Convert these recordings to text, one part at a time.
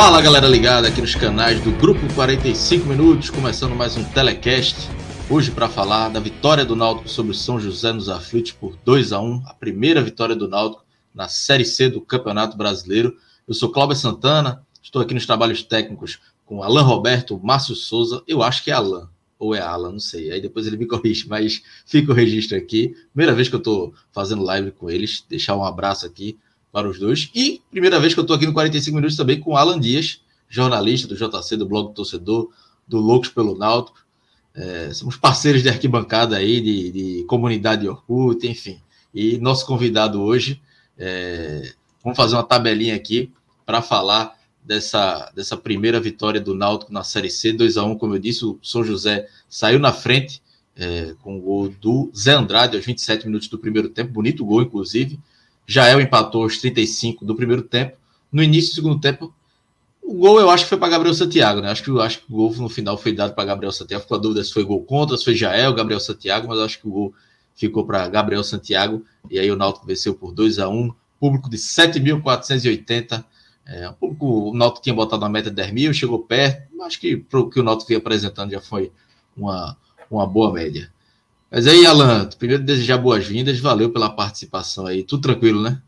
Fala galera ligada aqui nos canais do Grupo 45 Minutos, começando mais um telecast. Hoje para falar da vitória do Náutico sobre o São José nos aflitos por 2 a 1 a primeira vitória do Náutico na Série C do Campeonato Brasileiro. Eu sou Cláudio Santana, estou aqui nos trabalhos técnicos com Alan Roberto, Márcio Souza, eu acho que é Alan, ou é Alan, não sei, aí depois ele me corrige, mas fica o registro aqui. Primeira vez que eu estou fazendo live com eles, deixar um abraço aqui para os dois. E primeira vez que eu estou aqui no 45 Minutos também com Alan Dias, jornalista do JC, do blog do Torcedor, do Loucos pelo Náutico. É, somos parceiros de arquibancada aí, de, de comunidade de Orkut, enfim. E nosso convidado hoje, é, vamos fazer uma tabelinha aqui para falar dessa, dessa primeira vitória do Náutico na Série C, 2 a 1 como eu disse, o São José saiu na frente é, com o gol do Zé Andrade aos 27 minutos do primeiro tempo, bonito gol, inclusive. Jael empatou aos 35 do primeiro tempo. No início do segundo tempo, o gol eu acho que foi para Gabriel Santiago, né? Acho que, acho que o gol no final foi dado para Gabriel Santiago. Ficou a dúvida se foi gol contra, se foi Jael, Gabriel Santiago, mas acho que o gol ficou para Gabriel Santiago. E aí o Náutico venceu por 2 a 1 Público de 7.480. É, o, Náutico tinha botado a meta de 10 mil, chegou perto. Acho que o que o Náutico vinha apresentando já foi uma, uma boa média. Mas aí, Alan, primeiro desejar boas-vindas, valeu pela participação aí. Tudo tranquilo, né?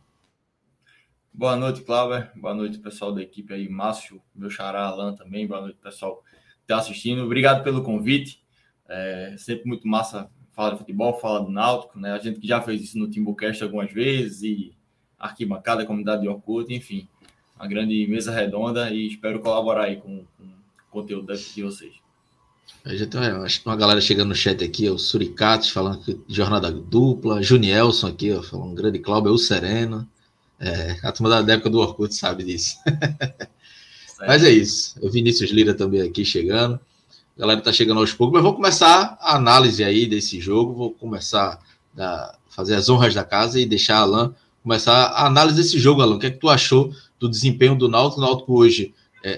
Boa noite, Cláudio. Boa noite, pessoal da equipe aí, Márcio, meu xará Alan também. Boa noite, pessoal que está assistindo. Obrigado pelo convite. É sempre muito massa falar de futebol, falar do Náutico, né? A gente que já fez isso no Timbucast algumas vezes e arquibancada, comunidade de Orkut, enfim. Uma grande mesa redonda e espero colaborar aí com, com o conteúdo de vocês. Já tem que uma galera chegando no chat aqui, o Suricatos falando que jornada dupla, Junielson aqui, ó, falando grande Cláudio, o Sereno. É, a turma da época do Orkut sabe disso. mas é isso. O Vinícius Lira também aqui chegando. A galera tá chegando aos poucos, mas vou começar a análise aí desse jogo. Vou começar a fazer as honras da casa e deixar a Alan começar a análise desse jogo, Alan. O que é que tu achou do desempenho do Náutico? O Náutico hoje é,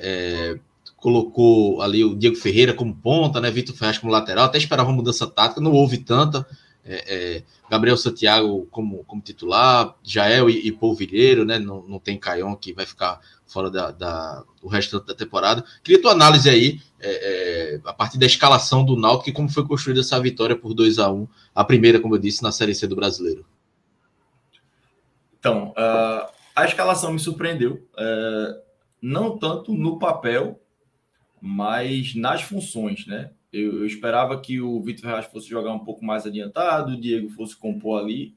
é colocou ali o Diego Ferreira como ponta, né? Vitor Ferraz como lateral, até esperava uma mudança tática, não houve tanta. É, é, Gabriel Santiago como, como titular, Jael e, e Paul Vilheiro, né? Não, não tem Caion que vai ficar fora da, da, o resto da temporada. Queria tua análise aí, é, é, a partir da escalação do Náutico e como foi construída essa vitória por 2 a 1 a primeira, como eu disse, na Série C do Brasileiro. Então, uh, a escalação me surpreendeu, uh, não tanto no papel, mas nas funções, né? Eu, eu esperava que o Vitor Ferraz fosse jogar um pouco mais adiantado, o Diego fosse compor ali,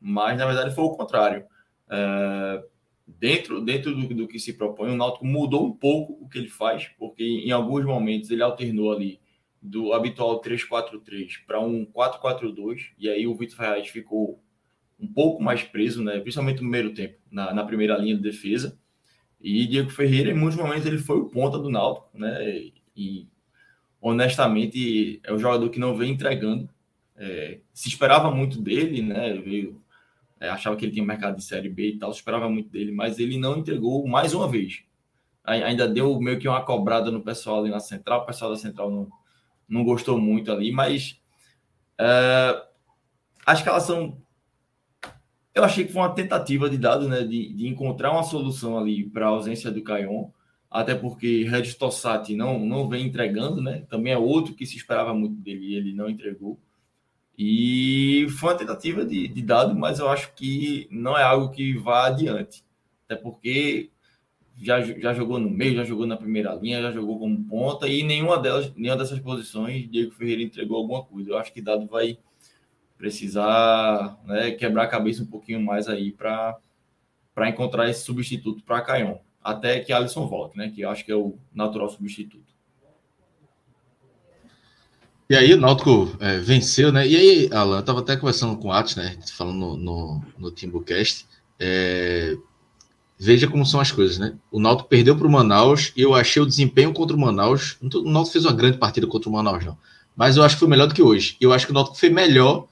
mas na verdade foi o contrário. É, dentro dentro do, do, que se propõe, o Náutico mudou um pouco o que ele faz, porque em alguns momentos ele alternou ali do habitual 3-4-3 para um 4-4-2, e aí o Vitor Ferraz ficou um pouco mais preso, né? principalmente no primeiro tempo, na, na primeira linha de defesa. E Diego Ferreira, em muitos momentos, ele foi o ponta do Náutico, né? E honestamente é um jogador que não vem entregando. É, se esperava muito dele, né? Veio, é, achava que ele tinha mercado de série B e tal, se esperava muito dele, mas ele não entregou mais uma vez. Ainda deu meio que uma cobrada no pessoal ali na central, o pessoal da central não, não gostou muito ali, mas é, a escalação eu achei que foi uma tentativa de dado, né, de, de encontrar uma solução ali para a ausência do Caion, até porque Regis Tossati não, não vem entregando, né? Também é outro que se esperava muito dele e ele não entregou. E foi uma tentativa de, de dado, mas eu acho que não é algo que vá adiante. Até porque já, já jogou no meio, já jogou na primeira linha, já jogou como ponta, e nenhuma delas, nenhuma dessas posições, Diego Ferreira entregou alguma coisa. Eu acho que dado vai precisar né, quebrar a cabeça um pouquinho mais aí para encontrar esse substituto para Caion. até que Alisson volte, né? Que eu acho que é o natural substituto. E aí o Náutico é, venceu, né? E aí, Alan, eu tava até conversando com o Atos, né? Falando no, no, no Timbucast. É, veja como são as coisas, né? O Náutico perdeu para o Manaus e eu achei o desempenho contra o Manaus. O Náutico fez uma grande partida contra o Manaus, não. Mas eu acho que foi melhor do que hoje. Eu acho que o Náutico foi melhor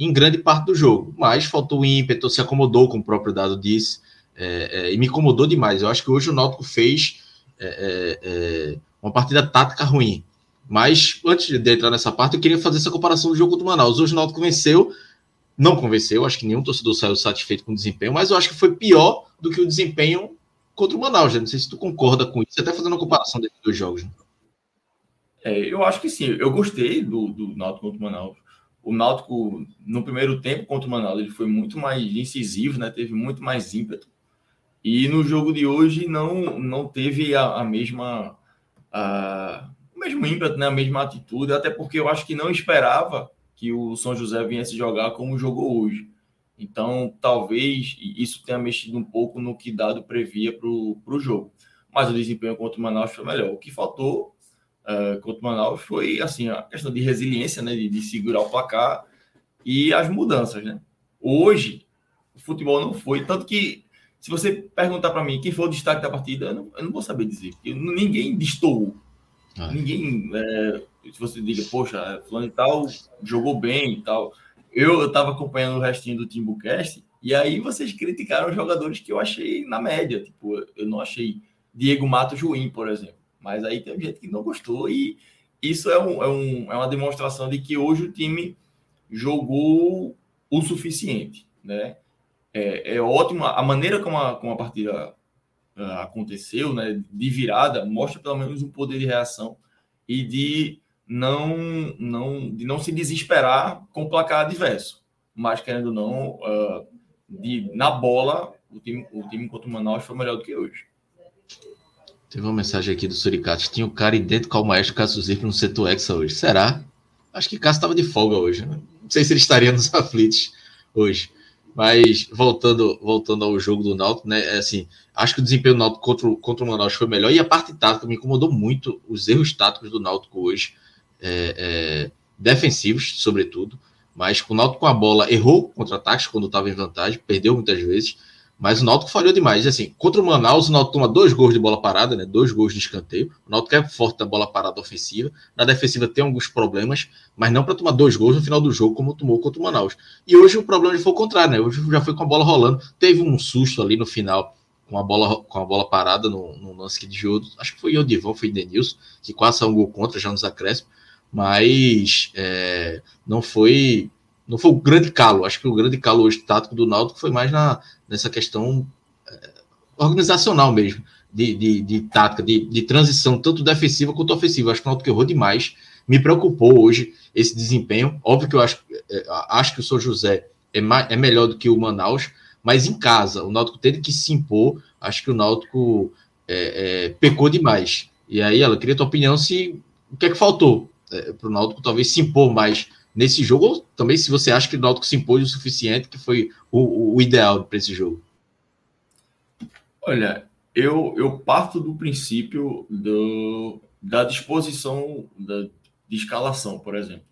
em grande parte do jogo. Mas faltou o ímpeto, se acomodou, como o próprio Dado disse. É, é, e me incomodou demais. Eu acho que hoje o Náutico fez é, é, é uma partida tática ruim. Mas antes de entrar nessa parte, eu queria fazer essa comparação do jogo do Manaus. Hoje o Náutico venceu, não convenceu, acho que nenhum torcedor saiu satisfeito com o desempenho, mas eu acho que foi pior do que o desempenho contra o Manaus. Né? Não sei se tu concorda com isso, até fazendo uma comparação desses dois jogos. Né? É, eu acho que sim. Eu gostei do, do Náutico contra o Manaus. O Náutico, no primeiro tempo contra o Manaus, ele foi muito mais incisivo, né? teve muito mais ímpeto. E no jogo de hoje não, não teve a, a mesma... A, mesmo ímpeto, né? a mesma atitude, até porque eu acho que não esperava que o São José viesse jogar como jogou hoje. Então, talvez isso tenha mexido um pouco no que Dado previa para o jogo. Mas o desempenho contra o Manaus foi melhor. O que faltou uh, contra o Manaus foi assim, a questão de resiliência, né? de, de segurar o placar e as mudanças. Né? Hoje, o futebol não foi. Tanto que, se você perguntar para mim quem foi o destaque da partida, eu não, eu não vou saber dizer. Ninguém destoou ah. Ninguém, é, se você diga, poxa, fulano e tal jogou bem e tal. Eu estava acompanhando o restinho do Timbucast e aí vocês criticaram os jogadores que eu achei na média. Tipo, eu não achei Diego Matos ruim, por exemplo. Mas aí tem gente que não gostou e isso é, um, é, um, é uma demonstração de que hoje o time jogou o suficiente, né? É, é ótimo a maneira como a, como a partida uh, aconteceu, né, de virada, mostra pelo menos um poder de reação e de não, não, de não se desesperar com o placar adverso. Mas, querendo ou não, uh, de, na bola, o time, o time contra o Manaus foi melhor do que hoje. Teve uma mensagem aqui do Suricato. Tinha um cara idêntico ao maestro Cássio Zirplo no setor Hexa hoje. Será? Acho que Cássio estava de folga hoje. Né? Não sei se ele estaria nos aflitos hoje. Mas voltando, voltando ao jogo do Náutico, né? É assim, acho que o desempenho do Náutico contra, contra o Manaus foi melhor e a parte tática me incomodou muito os erros táticos do Náutico hoje, é, é, defensivos, sobretudo. Mas o Náutico com a bola errou contra-ataques quando estava em vantagem, perdeu muitas vezes. Mas o Náutico falhou demais. Assim, contra o Manaus, o Náutico toma dois gols de bola parada, né? Dois gols de escanteio. O Náutico é forte da bola parada ofensiva. Na defensiva tem alguns problemas, mas não para tomar dois gols no final do jogo, como tomou contra o Manaus. E hoje o problema já foi o contrário, né? Hoje já foi com a bola rolando. Teve um susto ali no final com a bola, com a bola parada no, no lance que desviou. Acho que foi o Odivão, foi o Denilson, que quase saiu um gol contra já nos acréscimos. Mas é, não foi não foi o grande calo. Acho que o grande calo hoje tático do Náutico foi mais na, nessa questão é, organizacional mesmo, de, de, de tática, de, de, transição, tanto defensiva quanto ofensiva. Acho que o Náutico errou demais. Me preocupou hoje esse desempenho. Óbvio que eu acho, é, acho que o São José é, mais, é melhor do que o Manaus, mas em casa, o Náutico teve que se impor. Acho que o Náutico é, é, pecou demais. E aí, ela queria tua opinião se o que é que faltou é, para o Náutico talvez se impor mais nesse jogo, ou também se você acha que o Náutico se impôs o suficiente, que foi o, o ideal para esse jogo. Olha, eu, eu parto do princípio do, da disposição da, de escalação, por exemplo.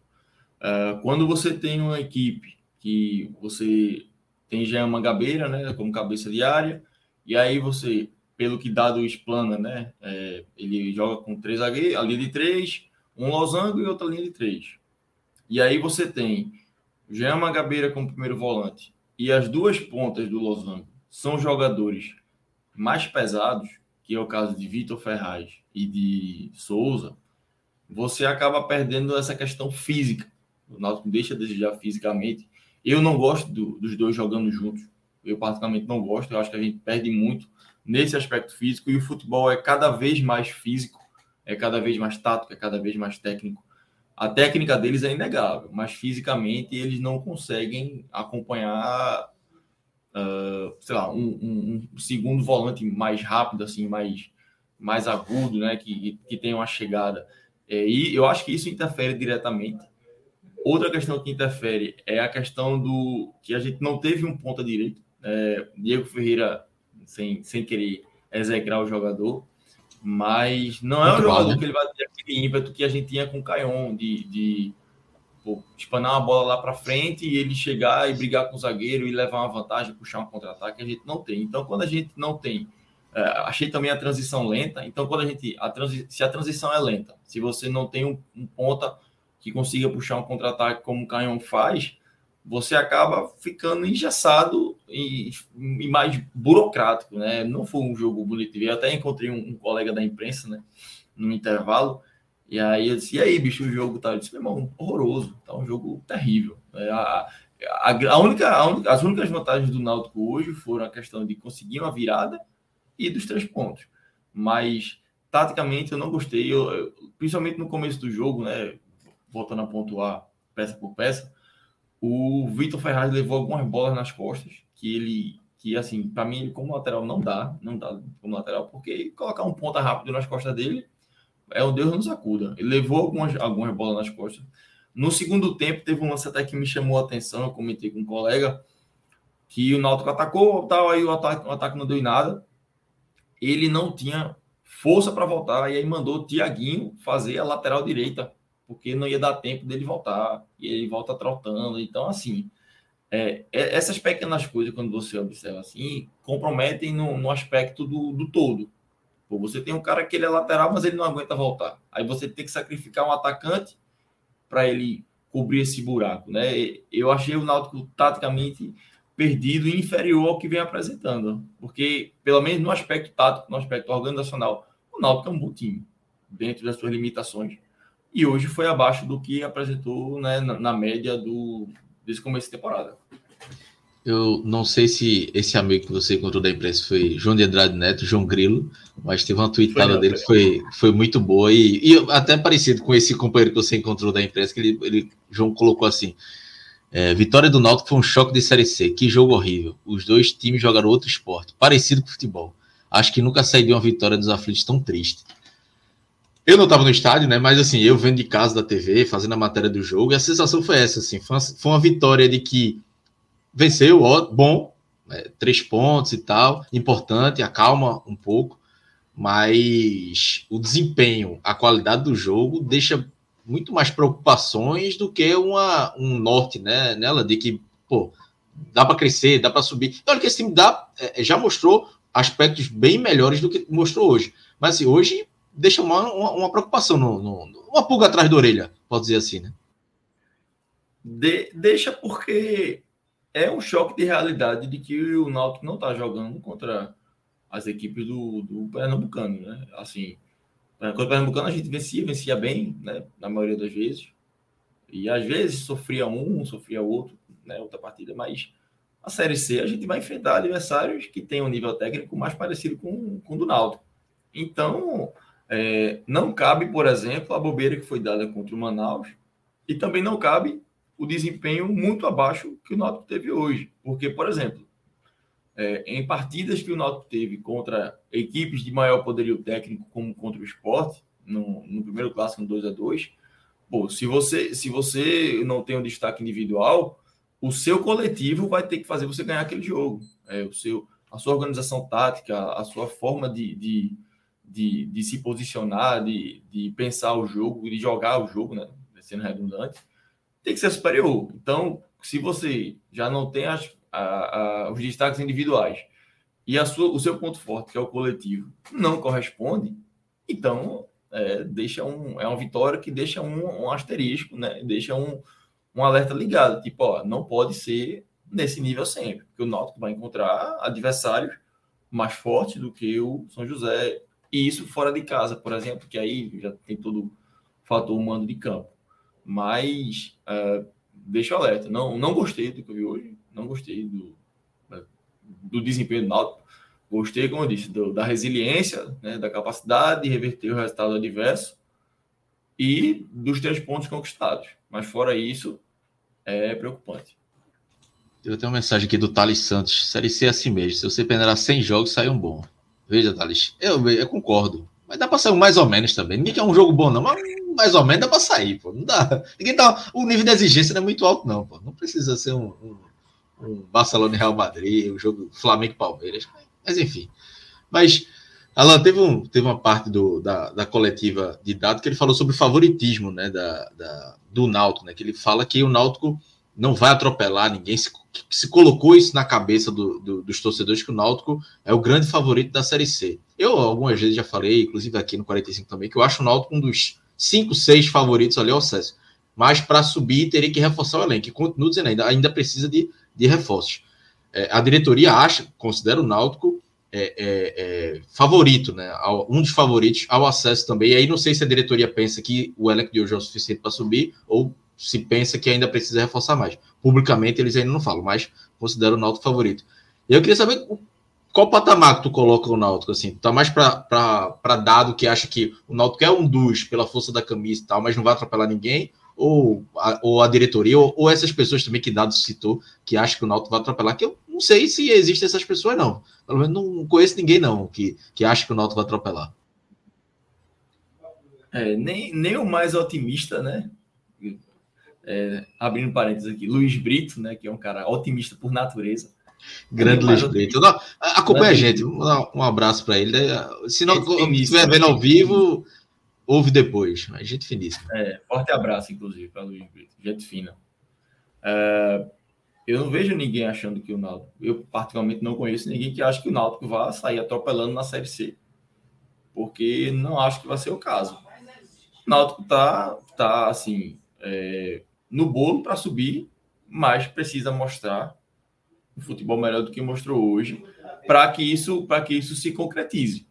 Uh, quando você tem uma equipe que você tem já uma gabeira, né, como cabeça de área, e aí você, pelo que dado explana, né, é, ele joga com três zagueiros, a linha de três, um losango e outra linha de três. E aí você tem Jean Magabeira como primeiro volante e as duas pontas do Losango são jogadores mais pesados, que é o caso de Vitor Ferraz e de Souza, você acaba perdendo essa questão física. O Náutico deixa de desejar fisicamente. Eu não gosto do, dos dois jogando juntos. Eu particularmente não gosto. Eu acho que a gente perde muito nesse aspecto físico e o futebol é cada vez mais físico, é cada vez mais tático, é cada vez mais técnico. A técnica deles é inegável, mas fisicamente eles não conseguem acompanhar, uh, sei lá, um, um, um, segundo volante mais rápido, assim, mais, mais agudo, né? Que, que tem uma chegada. É, e eu acho que isso interfere diretamente. Outra questão que interfere é a questão do que a gente não teve um ponta direito. É, Diego Ferreira, sem, sem querer execrar o jogador, mas não é um jogador né? que ele vai ter aquele ímpeto que a gente tinha com o Caion, de, de pô, espanar uma bola lá para frente e ele chegar e brigar com o zagueiro e levar uma vantagem, puxar um contra-ataque, a gente não tem. Então, quando a gente não tem. É, achei também a transição lenta. Então, quando a gente. A transi, se a transição é lenta, se você não tem um, um ponta que consiga puxar um contra-ataque como o Canhão faz, você acaba ficando engessado e, e, mais burocrático, né? Não foi um jogo bonito. Eu até encontrei um, um, colega da imprensa, né? No intervalo. E aí eu disse, e aí, bicho, o jogo tá? Eu disse, meu irmão, horroroso. Tá um jogo terrível. É, a, a, a, única, a única, as únicas vantagens do Náutico hoje foram a questão de conseguir uma virada e dos três pontos. Mas, taticamente, eu não gostei. Eu, eu, principalmente no começo do jogo, né? Voltando a pontuar peça por peça o Vitor Ferraz levou algumas bolas nas costas, que ele, que assim, para mim, como lateral não dá, não dá como lateral, porque colocar um ponta rápido nas costas dele é o Deus nos acuda. Ele levou algumas, algumas bolas nas costas. No segundo tempo, teve um lance até que me chamou a atenção, eu comentei com um colega, que o Náutico atacou, tal, aí o ataque, o ataque não deu em nada. Ele não tinha força para voltar, e aí mandou o Tiaguinho fazer a lateral direita porque não ia dar tempo dele voltar, e ele volta trotando. Então, assim, é, é, essas pequenas coisas, quando você observa assim, comprometem no, no aspecto do, do todo. Pô, você tem um cara que ele é lateral, mas ele não aguenta voltar. Aí você tem que sacrificar um atacante para ele cobrir esse buraco, né? Eu achei o Náutico taticamente perdido e inferior ao que vem apresentando, porque pelo menos no aspecto tático, no aspecto organizacional, o Náutico é um bom time dentro das suas limitações e hoje foi abaixo do que apresentou né, na, na, média do, desse começo de temporada. Eu não sei se esse amigo que você encontrou da imprensa foi João de Andrade Neto, João Grilo, mas teve uma tweetada dele que foi, foi muito boa e, e, até parecido com esse companheiro que você encontrou da imprensa, que ele, ele João colocou assim: é, vitória do Náutico foi um choque de Série C, que jogo horrível. Os dois times jogaram outro esporte, parecido com futebol. Acho que nunca saí de uma vitória dos aflitos tão triste. Eu não estava no estádio, né? Mas assim, eu vendo de casa da TV, fazendo a matéria do jogo, e a sensação foi essa, assim, foi uma, foi uma vitória de que venceu, ó, bom, né, três pontos e tal, importante, acalma um pouco, mas o desempenho, a qualidade do jogo deixa muito mais preocupações do que uma, um norte, né? Nela de que, pô, dá para crescer, dá para subir. Olha que esse time dá, é, já mostrou aspectos bem melhores do que mostrou hoje. Mas assim, hoje deixa uma, uma, uma preocupação, no, no, uma pulga atrás da orelha, pode dizer assim, né? De, deixa porque é um choque de realidade de que o Náutico não está jogando contra as equipes do, do Pernambucano, né? Assim, contra o Pernambucano a gente vencia, vencia bem, né? Na maioria das vezes. E às vezes sofria um, sofria outro, né? Outra partida, mas a Série C a gente vai enfrentar adversários que têm um nível técnico mais parecido com, com o do Náutico. Então, é, não cabe, por exemplo, a bobeira que foi dada contra o Manaus e também não cabe o desempenho muito abaixo que o Náutico teve hoje. Porque, por exemplo, é, em partidas que o Náutico teve contra equipes de maior poderio técnico, como contra o esporte, no, no primeiro clássico, no 2 a 2 pô, se você, se você não tem um destaque individual, o seu coletivo vai ter que fazer você ganhar aquele jogo. É, o seu, a sua organização tática, a sua forma de, de de, de se posicionar, de, de pensar o jogo, de jogar o jogo, né? Sendo redundante, tem que ser superior. Então, se você já não tem as, a, a, os destaques individuais e a sua, o seu ponto forte, que é o coletivo, não corresponde, então é, deixa um, é uma vitória que deixa um, um asterisco, né? Deixa um, um alerta ligado, tipo, ó, não pode ser nesse nível sempre, porque o Náutico vai encontrar adversários mais fortes do que o São José, e isso fora de casa, por exemplo, que aí já tem todo o fator humano de campo. Mas uh, deixa o alerta. Não, não gostei do que eu vi hoje. Não gostei do, do desempenho do Náutico. Gostei, como eu disse, do, da resiliência, né, da capacidade de reverter o resultado adverso e dos três pontos conquistados. Mas fora isso, é preocupante. Eu tenho uma mensagem aqui do Thales Santos. Série C é assim mesmo. Se você peneirar 100 jogos, sai um bom. Veja, Thales, eu, eu concordo. Mas dá pra sair um mais ou menos também. Ninguém quer um jogo bom, não, mas mais ou menos dá pra sair, pô. Não dá. Ninguém tá. O nível de exigência não é muito alto, não, pô. Não precisa ser um, um, um Barcelona e Real Madrid, um jogo Flamengo e Palmeiras. Mas enfim. Mas Alan, teve, um, teve uma parte do, da, da coletiva de dados que ele falou sobre o favoritismo né, da, da, do Náutico, né? Que ele fala que o Náutico não vai atropelar ninguém, se, se colocou isso na cabeça do, do, dos torcedores que o Náutico é o grande favorito da Série C. Eu algumas vezes já falei, inclusive aqui no 45 também, que eu acho o Náutico um dos 5, 6 favoritos ali ao acesso. Mas para subir teria que reforçar o elenco. Continuo dizendo ainda, ainda precisa de, de reforços. É, a diretoria acha, considera o Náutico é, é, é, favorito, né? Um dos favoritos ao acesso também. E aí não sei se a diretoria pensa que o elenco de hoje é o suficiente para subir ou se pensa que ainda precisa reforçar mais. Publicamente eles ainda não falam, mas considero o Náutico favorito. E eu queria saber qual patamar que tu coloca o Náutico, assim? Tu tá mais para dado que acha que o Náutico é um dos pela força da camisa e tal, mas não vai atropelar ninguém? Ou a, ou a diretoria, ou, ou essas pessoas também que Dado citou, que acham que o Náutico vai atropelar, que eu não sei se existem essas pessoas, não. Pelo menos não conheço ninguém, não, que, que acha que o Náutico vai atropelar. É, nem, nem o mais otimista, né? É, abrindo parênteses aqui, Luiz Brito, né? Que é um cara otimista por natureza. Grande Brito. Não, acompanha a gente, um abraço para ele. Né? Se não estiver vendo ao vivo, ouve depois. Mas gente finíssima. É, forte abraço, inclusive, para Luiz Brito. Gente fina. É, eu não vejo ninguém achando que o Náutico. Eu, particularmente, não conheço ninguém que acha que o Náutico vai sair atropelando na Série C. Porque não acho que vai ser o caso. O Náutico tá, tá assim, é, no bolo para subir, mas precisa mostrar um futebol melhor do que mostrou hoje para que isso para que isso se concretize.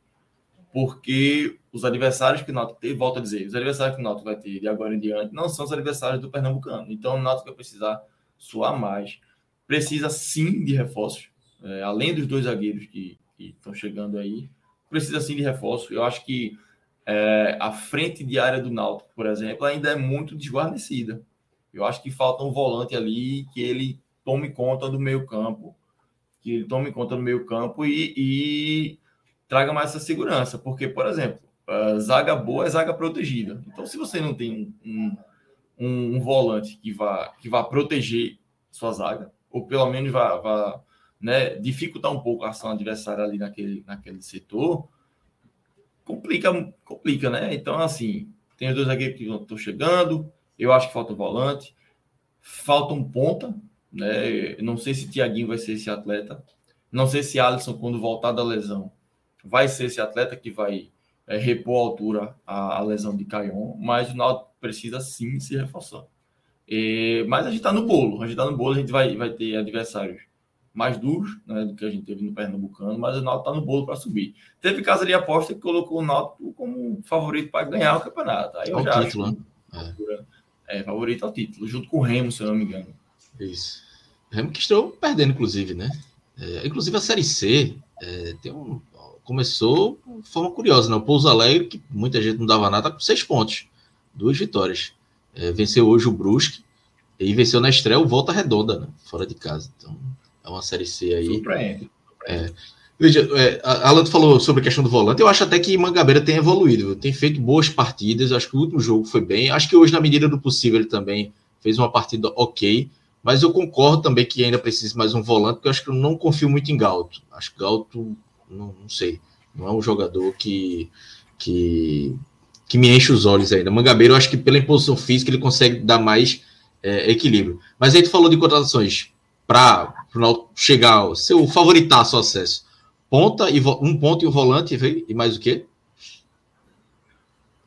Porque os adversários que o Náutico tem, volto a dizer, os adversários que o Náutico vai ter de agora em diante não são os adversários do Pernambucano. Então o Náutico vai precisar suar mais. Precisa sim de reforços, é, além dos dois zagueiros que, estão chegando aí, precisa sim de reforços. Eu acho que é, a frente de área do Náutico, por exemplo, ainda é muito desguarnecida. Eu acho que falta um volante ali que ele tome conta do meio campo, que ele tome conta do meio campo e, e traga mais essa segurança. Porque, por exemplo, zaga boa é zaga protegida. Então, se você não tem um, um, um, volante que vá, que vá proteger sua zaga, ou pelo menos vá, vá né, dificultar um pouco a ação adversária ali naquele, naquele setor, complica, complica, né? Então, assim, tem os dois zagueiros que estão chegando, eu acho que falta volante, falta um ponta, né? Não sei se Tiaguinho vai ser esse atleta, não sei se Alisson, quando voltar da lesão, vai ser esse atleta que vai é, repor a altura a, a lesão de Caion, mas o Náutico precisa sim se reforçar. E, mas a gente está no bolo, a gente está no bolo, a gente vai, vai ter adversários mais duros né, do que a gente teve no Pernambucano, mas o Náutico está no bolo para subir. Teve casa de aposta que colocou o Náutico como favorito para ganhar o campeonato. Aí eu já título, acho né? é. é. favorito ao título, junto com o Remo, se eu não me engano. Isso. Remo que estreou perdendo, inclusive, né? É, inclusive a Série C é, tem um, começou de forma curiosa, né? O Pouso Alegre, que muita gente não dava nada, tá com seis pontos, duas vitórias. É, venceu hoje o Brusque e venceu na estreia o Volta Redonda, né? Fora de casa. Então, é uma Série C aí. Surpreende. É. Veja, é, Alan falou sobre a questão do volante. Eu acho até que Mangabeira tem evoluído, tem feito boas partidas. Acho que o último jogo foi bem. Acho que hoje, na medida do possível, ele também fez uma partida ok. Mas eu concordo também que ainda precisa mais um volante, porque eu acho que eu não confio muito em Galto. Acho que Galto, não, não sei, não é um jogador que, que, que me enche os olhos ainda. Mangabeira, eu acho que pela imposição física ele consegue dar mais é, equilíbrio. Mas aí tu falou de contratações para chegar, seu favoritaço ao acesso. Ponta e um ponto e um volante e mais o quê?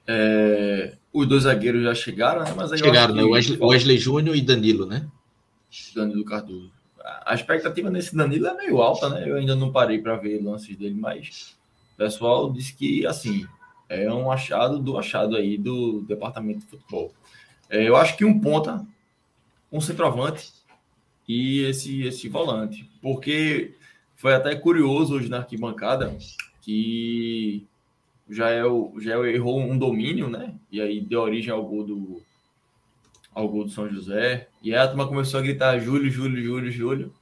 É, os dois zagueiros já chegaram, né? Mas chegaram, né? Wesley, Wesley Júnior e Danilo, né? Danilo Cardoso. A expectativa nesse Danilo é meio alta, né? Eu ainda não parei para ver lances dele, mas o pessoal disse que, assim, é um achado do achado aí do departamento de futebol. É, eu acho que um ponta, um centroavante e esse, esse volante. Porque foi até curioso hoje na arquibancada que o Jael, o Jael errou um domínio, né? E aí deu origem ao gol do, ao gol do São José. E aí a turma começou a gritar Júlio, Júlio, Júlio, Júlio.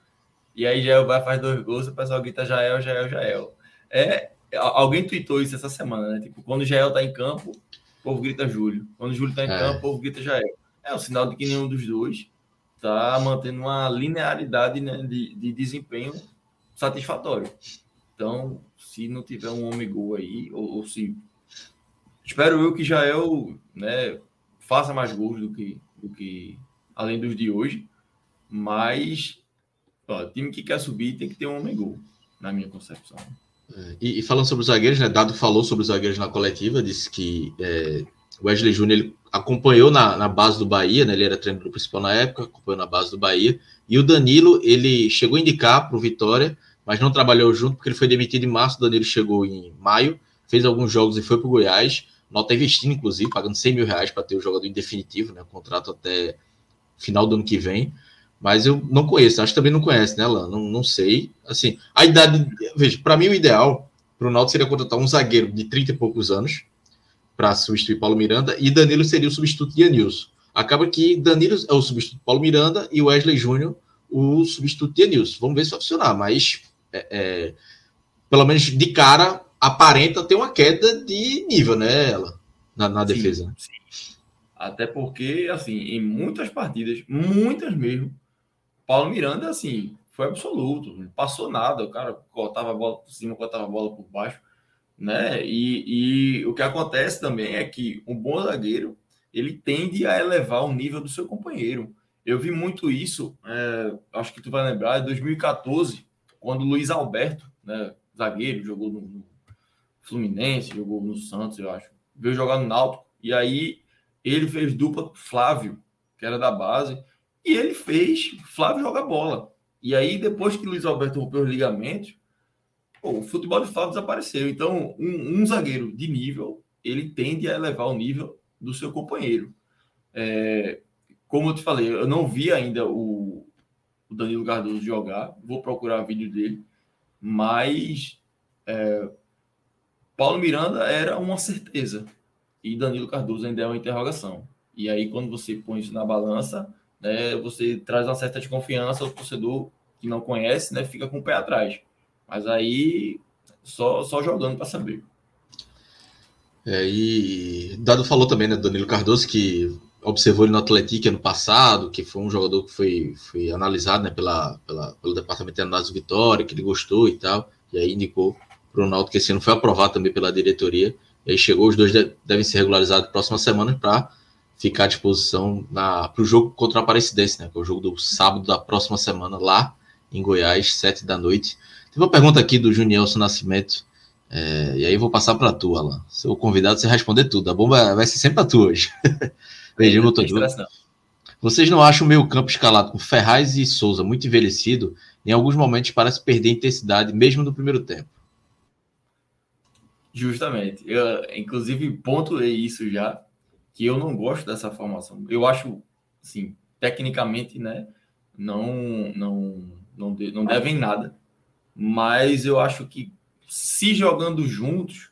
E aí Jael vai faz dois gols, o pessoal grita Jael, Jael, Jael. É, alguém tweetou isso essa semana, né? Tipo, quando o Jael tá em campo, o povo grita Júlio. Quando Júlio tá em é. campo, o povo grita Jael. É o sinal de que nenhum dos dois tá mantendo uma linearidade né, de, de desempenho satisfatório. Então, se não tiver um homem gol aí, ou, ou se. Espero eu que Jael né, faça mais gols do que, do que além dos de hoje. Mas ó, time que quer subir tem que ter um homem gol, na minha concepção. É, e, e, falando sobre os zagueiros, né? Dado falou sobre os zagueiros na coletiva, disse que é, Wesley Júnior ele acompanhou na, na, base do Bahia, né? Ele era treinador principal na época, acompanhou na base do Bahia. E o Danilo, ele chegou a indicar para o Vitória, mas não trabalhou junto porque ele foi demitido em março. O Danilo chegou em maio, fez alguns jogos e foi para o Goiás. Nota investindo, inclusive, pagando 100 mil reais para ter o jogador em definitivo, né? Contrato até final do ano que vem. Mas eu não conheço, acho que também não conhece, né, Lan? Não, não sei. Assim, a idade. Veja, para mim o ideal para o Náutico seria contratar um zagueiro de 30 e poucos anos para substituir Paulo Miranda e Danilo seria o substituto de Anilson. Acaba que Danilo é o substituto de Paulo Miranda e Wesley Júnior o substituto de Anilson. Vamos ver se vai funcionar, mas é, é, pelo menos de cara aparenta ter uma queda de nível, né, ela, na, na defesa. Sim. Até porque, assim, em muitas partidas, muitas mesmo, Paulo Miranda, assim, foi absoluto, não passou nada, o cara cortava a bola por cima, cortava a bola por baixo, né? E, e o que acontece também é que um bom zagueiro, ele tende a elevar o nível do seu companheiro. Eu vi muito isso, é, acho que tu vai lembrar, em 2014, quando o Luiz Alberto, né, zagueiro, jogou no, no Fluminense, jogou no Santos, eu acho, veio jogar no Náutico, e aí ele fez dupla com Flávio, que era da base, e ele fez Flávio jogar bola. E aí, depois que Luiz Alberto rompeu os ligamentos, pô, o futebol de Flávio desapareceu. Então, um, um, zagueiro de nível, ele tende a elevar o nível do seu companheiro. É, como eu te falei, eu não vi ainda o, o Danilo Cardoso jogar, vou procurar vídeo dele, mas é, Paulo Miranda era uma certeza e Danilo Cardoso ainda é uma interrogação. E aí, quando você põe isso na balança, né, você traz uma certa desconfiança ao torcedor que não conhece, né, fica com o pé atrás. Mas aí só, só jogando para saber. É, e Dado falou também, né, Danilo Cardoso, que observou ele no Atlético ano passado, que foi um jogador que foi, foi analisado né, pela, pela, pelo Departamento de Análise Vitória, que ele gostou e tal, e aí indicou para o Náutico que esse ano foi aprovado também pela diretoria, e aí chegou, os dois devem ser regularizados próxima semana para ficar à disposição para o jogo contra a Aparecidense, né? Que é o jogo do sábado da próxima semana, lá em Goiás, sete da noite. Tem uma pergunta aqui do Junielson Nascimento. É, e aí vou passar para tu, Alan. Seu convidado, você responder tudo. A bomba vai ser sempre a tua hoje. Veja, meu Vocês não acham o meio campo escalado com Ferraz e Souza muito envelhecido? Em alguns momentos parece perder intensidade, mesmo no primeiro tempo. Justamente. Eu, inclusive, pontuei isso já que eu não gosto dessa formação. Eu acho, assim, tecnicamente, né, não, não, não, de, não devem nada, mas eu acho que se jogando juntos,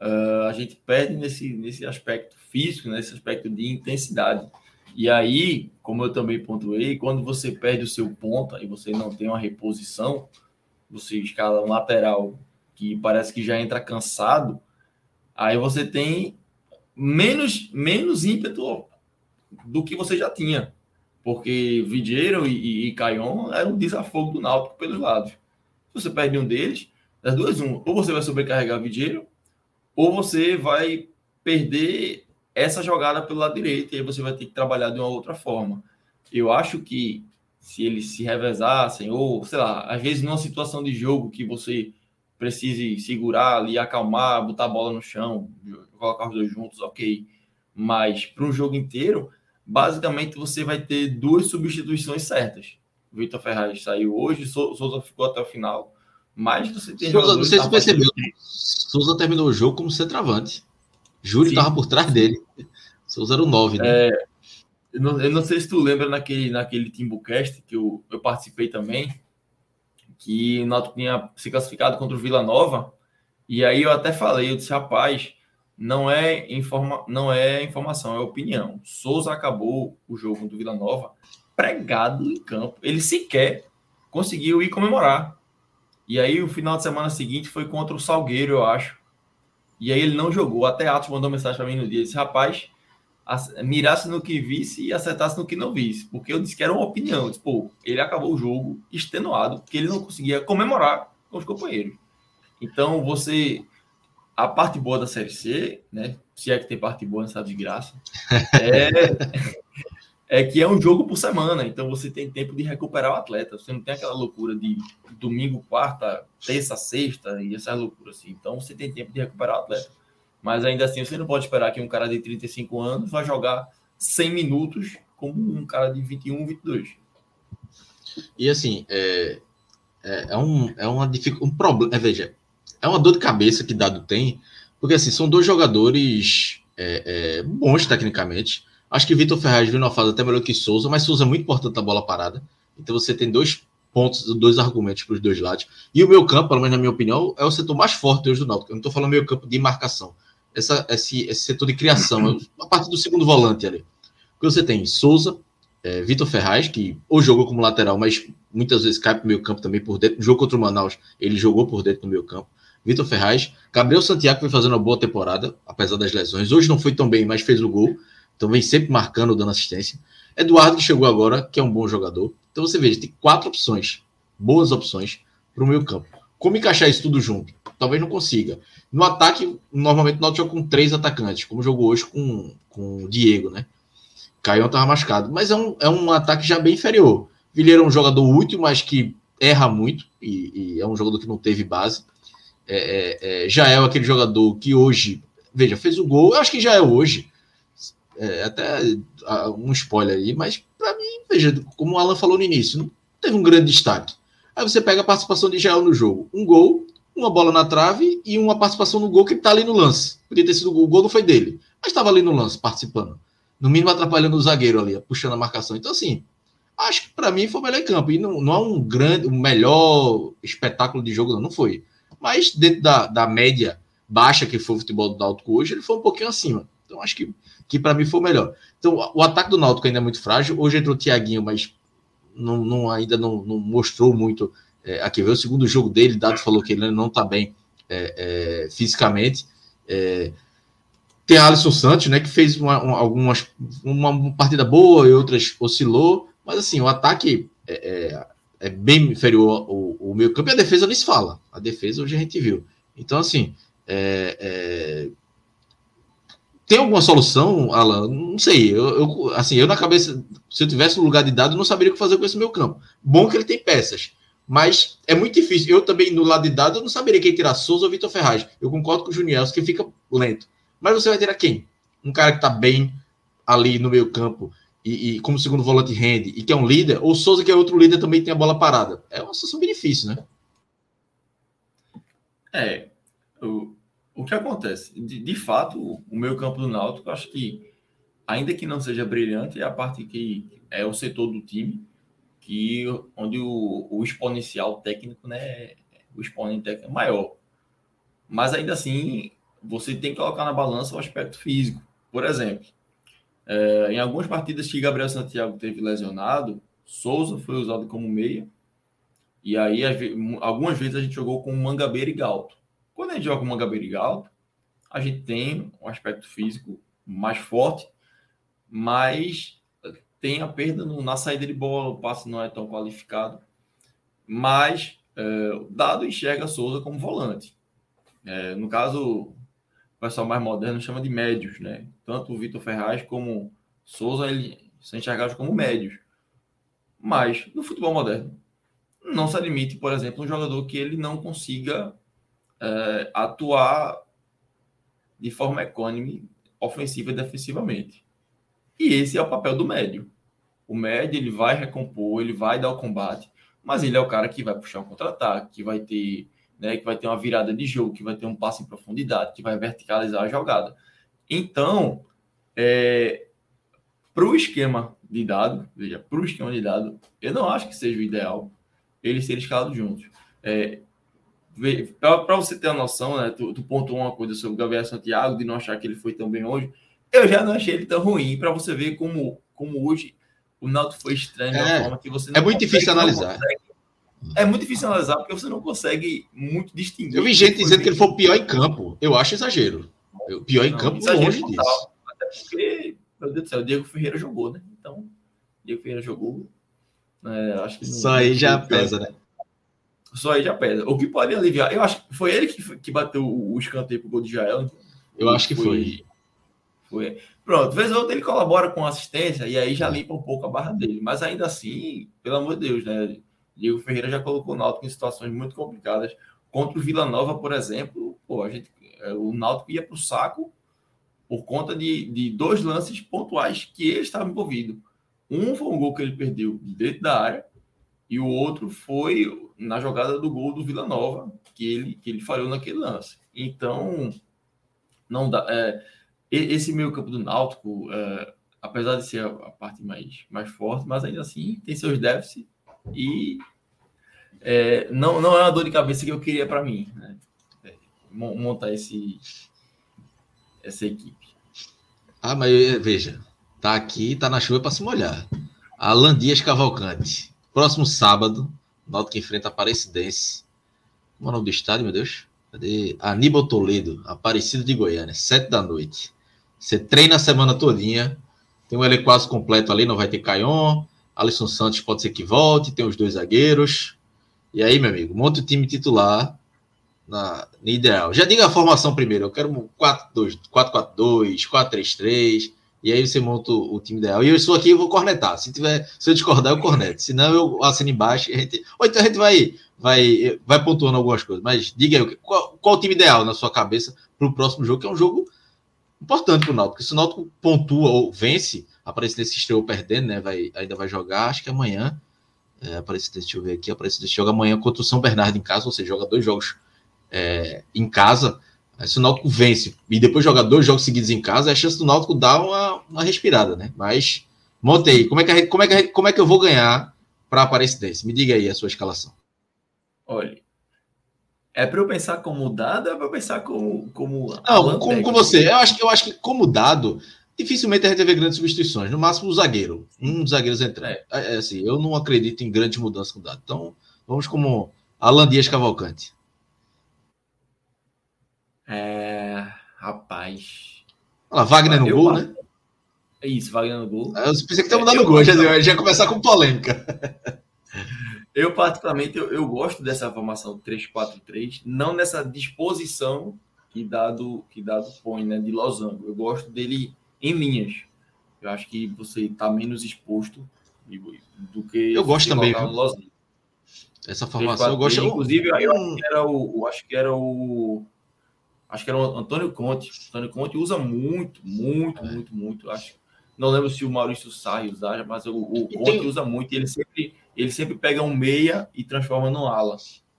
uh, a gente perde nesse, nesse aspecto físico, nesse aspecto de intensidade. E aí, como eu também pontuei, quando você perde o seu ponta e você não tem uma reposição, você escala um lateral que parece que já entra cansado, aí você tem menos, menos ímpeto do que você já tinha. Porque Vidieiro e, e, Caion eram um desafogo do Náutico pelos lados. Se você perde um deles, das duas, um. Ou você vai sobrecarregar Vidieiro, ou você vai perder essa jogada pelo lado direito, e aí você vai ter que trabalhar de uma outra forma. Eu acho que se eles se revezassem, ou sei lá, às vezes numa situação de jogo que você precise segurar ali, acalmar, botar a bola no chão, colocar os dois juntos, ok. Mas para um jogo inteiro, basicamente você vai ter duas substituições certas. Vitor Ferraz saiu hoje, Souza ficou até o final. Mas você tem Souza, Não sei se percebeu. Souza terminou o jogo como centroavante. Júlio estava por trás dele. Souza era o 9, né? É, eu, não, eu não sei se tu lembra naquele, naquele Timbucast que eu, eu participei também que o Náutico tinha se classificado contra o Vila Nova, e aí eu até falei, eu disse, rapaz, não é, informa não é informação, é opinião. Souza acabou o jogo do Vila Nova pregado em campo. Ele sequer conseguiu ir comemorar. E aí o final de semana seguinte foi contra o Salgueiro, eu acho. E aí ele não jogou. Até Atos mandou mensagem para mim no dia. Disse, rapaz, mirasse no que visse e acertasse no que não visse. Porque eu disse que era uma opinião. disse, pô, ele acabou o jogo extenuado, porque ele não conseguia comemorar com os companheiros. Então, você. A parte boa da Série C, né? Se é que tem parte boa nessa desgraça, é, é que é um jogo por semana. Então, você tem tempo de recuperar o atleta. Você não tem aquela loucura de domingo, quarta, terça, sexta e essa loucura assim. Então, você tem tempo de recuperar o atleta. Mas ainda assim, você não pode esperar que um cara de 35 anos vá jogar 100 minutos como um cara de 21, 22. E assim, é, é, é, um, é uma um problema. É, veja, é uma dor de cabeça que Dado tem, porque assim, são dois jogadores é, é, bons tecnicamente. Acho que Vitor Ferraz viu numa fase até melhor que Souza, mas Souza é muito importante na bola parada. Então você tem dois pontos, dois argumentos para os dois lados. E o meu campo, pelo menos na minha opinião, é o setor mais forte hoje do Náutico. Eu não estou falando meio campo de marcação. Essa, esse, esse setor de criação, a partir do segundo volante ali. Porque você tem Souza, é, Vitor Ferraz, que ou jogou como lateral, mas muitas vezes cai para o meio campo também por dentro. No jogo contra o Manaus, ele jogou por dentro do meio campo. Vitor Ferraz, Gabriel Santiago foi fazendo uma boa temporada, apesar das lesões. Hoje não foi tão bem, mas fez o gol. Então vem sempre marcando, dando assistência. Eduardo, que chegou agora, que é um bom jogador. Então você veja, tem quatro opções, boas opções para o meio campo. Como encaixar isso tudo junto? Talvez não consiga. No ataque, normalmente o Náutico joga com três atacantes, como jogou hoje com, com o Diego, né? Caião estava machucado. Mas é um, é um ataque já bem inferior. Vilheiro é um jogador útil, mas que erra muito, e, e é um jogador que não teve base. É, é, é, já é aquele jogador que hoje, veja, fez o gol, eu acho que já é hoje. É, até um spoiler aí, mas para mim, veja, como o Alan falou no início, não teve um grande destaque. Aí você pega a participação de Jael no jogo: um gol, uma bola na trave e uma participação no gol que está ali no lance. Podia ter sido o gol, o gol não foi dele, mas estava ali no lance, participando no mínimo atrapalhando o zagueiro ali, puxando a marcação. Então, assim, acho que para mim foi o melhor em campo. E não, não é um grande, um melhor espetáculo de jogo, não, não foi. Mas dentro da, da média baixa que foi o futebol do Náutico hoje, ele foi um pouquinho acima. Então, acho que, que para mim foi o melhor. Então, o ataque do Náutico ainda é muito frágil. Hoje entrou o Thiaguinho, mas não, não ainda não, não, mostrou muito. É, aqui veio o segundo jogo dele, Dado falou que ele não está bem é, é, fisicamente. É, tem Alisson Santos, né, que fez uma, uma, algumas uma partida boa e outras oscilou, mas assim, o ataque é, é, é bem inferior ao, ao meio campo e a defesa nem se fala. A defesa hoje a gente viu. Então, assim, tem alguma solução, Alan? Não sei. Eu, eu, assim, eu na cabeça, se eu tivesse no lugar de dado, não saberia o que fazer com esse meu campo. Bom que ele tem peças, mas é muito difícil. Eu também, no lado de dado, eu não saberia quem tirar Souza ou Vitor Ferraz. Eu concordo com o Juniel, que fica lento. Mas você vai ter a quem? Um cara que está bem ali no meio campo e, e, como segundo volante rende e que é um líder, ou Souza, que é outro líder, também tem a bola parada. É uma situação bem difícil, né? É. O, o que acontece? De, de fato, o, o meio campo do Náutico, acho que, ainda que não seja brilhante, é a parte que é o setor do time, que onde o, o exponencial técnico, né, o exponente técnico é maior. Mas ainda assim, você tem que colocar na balança o aspecto físico. Por exemplo, é, em algumas partidas que Gabriel Santiago teve lesionado, Souza foi usado como meia. E aí, algumas vezes a gente jogou com Mangabeira e Galto. Quando a gente joga com Mangabeira e Galto, a gente tem um aspecto físico mais forte, mas tem a perda no, na saída de bola, o passe não é tão qualificado. Mas é, o Dado enxerga Souza como volante. É, no caso, pessoal mais moderno chama de médios, né? Tanto o Vitor Ferraz como Souza, eles são enxergados como médios. Mas, no futebol moderno, não se admite, por exemplo, um jogador que ele não consiga é, atuar de forma econômica, ofensiva e defensivamente. E esse é o papel do médio. O médio ele vai recompor, ele vai dar o combate, mas ele é o cara que vai puxar um contra-ataque, que vai ter né, que vai ter uma virada de jogo, que vai ter um passe em profundidade, que vai verticalizar a jogada. Então, é, para o esquema de dado, veja, para o esquema de dado, eu não acho que seja o ideal eles serem escalados juntos. É, para você ter a noção, né, tu, tu pontuou uma coisa sobre o Gabriel Santiago, de não achar que ele foi tão bem hoje. Eu já não achei ele tão ruim, para você ver como, como hoje o Náutico foi estranho é, forma que você É muito difícil analisar. Consegue, é muito difícil analisar porque você não consegue muito distinguir. Eu vi gente dizendo que ele foi o pior em campo. Eu acho exagero. O pior em não, campo, longe total. disso. Até porque, meu Deus do céu, o Diego Ferreira jogou, né? Então, Diego Ferreira jogou. É, acho que Isso aí já pesa, né? Só aí já pesa. O que pode aliviar. Eu acho que foi ele que, que bateu o, o escanteio pro gol de Jael. Eu acho que foi. Foi. Pronto, vez ou outra ele colabora com assistência e aí já limpa um pouco a barra dele. Mas ainda assim, pelo amor de Deus, né? Diego Ferreira já colocou o Náutico em situações muito complicadas. Contra o Vila Nova, por exemplo, pô, a gente, é, o Náutico ia para o saco por conta de, de dois lances pontuais que ele estava envolvido. Um foi um gol que ele perdeu dentro da área e o outro foi na jogada do gol do Vila Nova que ele, que ele falhou naquele lance. Então, não dá. É, esse meio campo do Náutico, é, apesar de ser a, a, parte mais, mais forte, mas ainda assim tem seus déficits e é, não, não é uma dor de cabeça que eu queria para mim, né? É, montar esse, essa equipe. Ah, mas é, veja, tá aqui, tá na chuva para se molhar. Alan Dias Cavalcante. Próximo sábado, Náutico enfrenta a Aparecidense. Como é o nome do estádio, meu Deus? Cadê? Aníbal Toledo, Aparecido de Goiânia, sete da noite. Você treina a semana todinha, tem um elenco quase completo ali, não vai ter Caion, Alisson Santos pode ser que volte, tem os dois zagueiros. E aí, meu amigo, monta o time titular na, na ideal. Já diga a formação primeiro, eu quero um 4-4-2, 4-3-3, e aí você monta o, o, time ideal. E eu estou aqui eu vou cornetar. Se tiver, se eu discordar, eu corneto. Senão eu assino embaixo e a gente. Ou então a gente vai, vai, vai pontuando algumas coisas. Mas diga aí, qual, qual o time ideal na sua cabeça para o próximo jogo, que é um jogo importante para o Náutico, se o Náutico pontua ou vence, a Aparecidense estreou perdendo, né? Vai, ainda vai jogar, acho que amanhã. É, Aparecidense, deixa eu ver aqui, Aparecidense joga amanhã contra o São Bernardo em casa, seja, joga dois jogos é, em casa. Se o Náutico vence e depois joga dois jogos seguidos em casa, é a chance do Náutico dar uma, uma respirada, né? Mas montei. Como é que, como é que, como é que eu vou ganhar para a Aparecidense? Me diga aí a sua escalação. Olha, é para eu pensar como dado, é para eu pensar como como Não, como com você. Eu acho que eu acho que como dado, dificilmente a gente vai ver grandes substituições. No máximo o zagueiro, um dos zagueiros entrar. É. é. assim, eu não acredito em grandes mudanças com dado. Então, vamos como Alan Dias Cavalcante. É, rapaz. Olha lá, Wagner no eu, gol, né? É isso, Wagner no gol. Eu pensei que tá mudando o gol, já, já ia começar com polêmica. Eu, particularmente, eu, eu gosto dessa formação 3-4-3, não nessa disposição que dado, que dado põe, né, de losango. Eu gosto dele em linhas. Eu acho que você está menos exposto do que. Eu gosto também. Essa formação 3, 4, eu gosto. Inclusive, eu, eu acho que era o. Acho que era o. Acho que era o Antônio Conte. O Antônio Conte usa muito, muito, é. muito, muito. Acho. Não lembro se o Maurício Sai usava, mas o, o Conte tem... usa muito. E ele sempre ele sempre pega um meia e transforma no ala.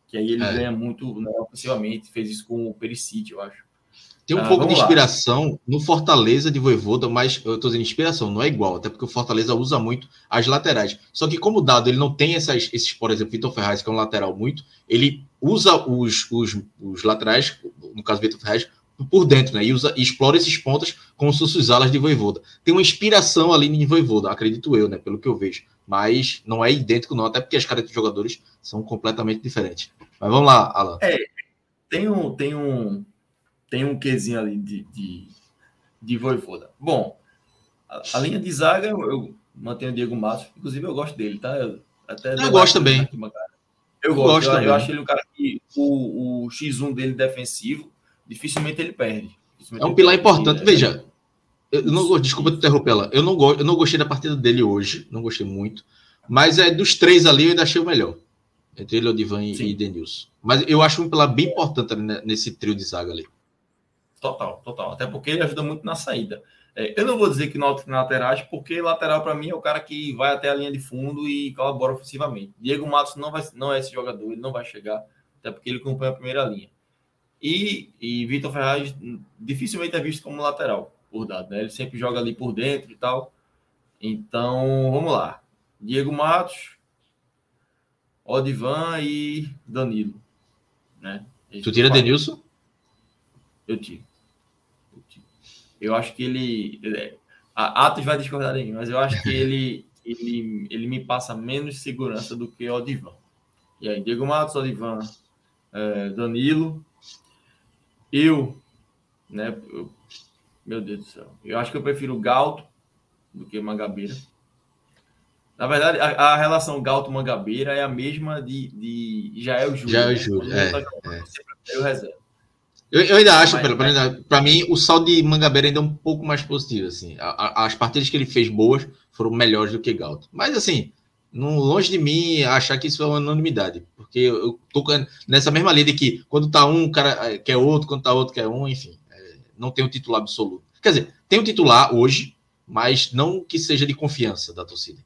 Que aí ele é. ganha muito né, ofensivamente. Fez isso com o Perisic, eu acho. Tem um ah, pouco de inspiração lá. no Fortaleza de Voivoda, mas eu estou dizendo inspiração, não é igual, até porque o Fortaleza usa muito as laterais. Só que como dado ele não tem essas, esses, por exemplo, Vitor Ferraz, que é um lateral muito, ele usa os, os, os laterais, no caso Vitor Ferraz, por dentro, né? E, usa, e explora esses pontos como se fossem os alas de Voivoda. Tem uma inspiração ali em Voivoda, acredito eu, né? Pelo que eu vejo mas não é idêntico, não, até porque as caras dos jogadores são completamente diferentes. Mas vamos lá, Alan. É, tem um, tem um, tem um quezinho ali de, de, de Voivoda. Bom, a, a, linha de zaga eu, eu mantenho o Diego Matos, inclusive eu gosto dele, tá? Eu, até eu gosto também. eu, eu gosto, gosto eu, eu, acho ele um cara que o, o X1 dele defensivo, dificilmente ele perde. Dificilmente é um pilar importante. Ele, Veja, eu não, desculpa te interromper ela. Eu não, eu não gostei da partida dele hoje, não gostei muito. Mas é dos três ali, eu ainda achei o melhor. Entre ele, Odivan e, e Denilson. Mas eu acho um pilar bem importante nesse trio de zaga ali. Total, total. Até porque ele ajuda muito na saída. É, eu não vou dizer que não tem laterais, porque lateral para mim é o cara que vai até a linha de fundo e colabora ofensivamente. Diego Matos não, vai, não é esse jogador, ele não vai chegar, até porque ele acompanha a primeira linha. E, e Vitor Ferraz dificilmente é visto como lateral por dado, né? Ele sempre joga ali por dentro e tal. Então, vamos lá. Diego Matos, Odivan e Danilo. Né? tu tira Denilson? Eu tiro. eu tiro. Eu acho que ele. É, a Atos vai discordar de mim, mas eu acho que ele, ele, ele me passa menos segurança do que Odivan. E aí, Diego Matos, Odivan, é, Danilo. Eu, né, eu meu Deus do céu. Eu acho que eu prefiro Galto do que Mangabeira. Na verdade, a, a relação Galto-Mangabeira é a mesma de, de Jael Júlio. Jael né? Júlio, Quando é, é. Você prefere o reserva. Eu, eu ainda acho, para mim, o saldo de Mangabeira ainda é um pouco mais positivo. Assim. A- a- as partidas que ele fez boas foram melhores do que Galto. Mas, assim, não, longe de mim achar que isso é uma unanimidade. Porque eu, eu tô nessa mesma linha de que quando tá um, o cara eh, quer outro, quando tá outro, quer um, enfim. Não tem um titular absoluto. Quer dizer, tem um titular hoje, mas não que seja de confiança da torcida.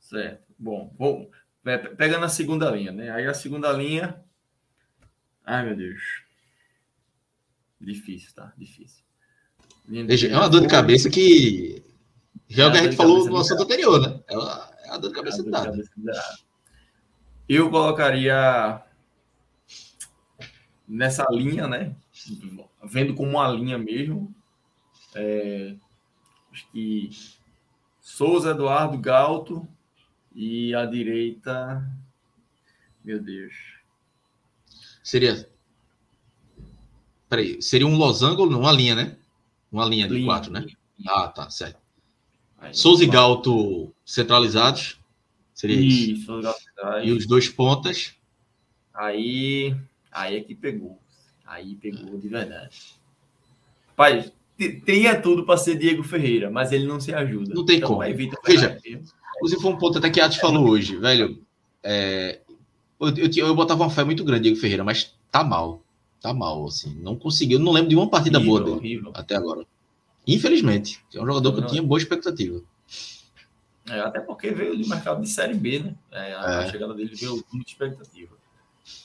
Certo. Bom, vou, pe- pegando a segunda linha, né? Aí a segunda linha. Ai, meu Deus. Difícil, tá? Difícil. Veja, É uma dor de cabeça que. Já é o que a É gente falou no assunto anterior, né? É uma, é uma dor de é cabeça dor de dada. cabeça danada. Eu colocaria nessa linha, né? Vendo como uma linha mesmo. é, acho que Souza, Eduardo, Galto e a direita. Meu Deus. Seria. Peraí, seria um losango, uma linha, né? Uma linha de Linha. quatro, né? Ah, tá, certo. Aí, Souza e Galto centralizados. Seria isso. Isso. E os dois pontas. Aí, aí é que pegou. Aí pegou de verdade. Pai, te- tenha tudo para ser Diego Ferreira, mas ele não se ajuda. Não tem Então, como. Veja. Inclusive, foi um ponto até que a Atos falou hoje, velho. é, eu, eu, eu botava uma fé muito grande, Diego Ferreira, mas tá mal. Tá mal, assim. Não conseguiu. Não lembro de uma partida boa horrível, dele horrível. até agora. Infelizmente. É um jogador que eu tinha boa expectativa. É, até porque veio do mercado de Série B, né? É, a, a É. chegada dele veio com muita expectativa.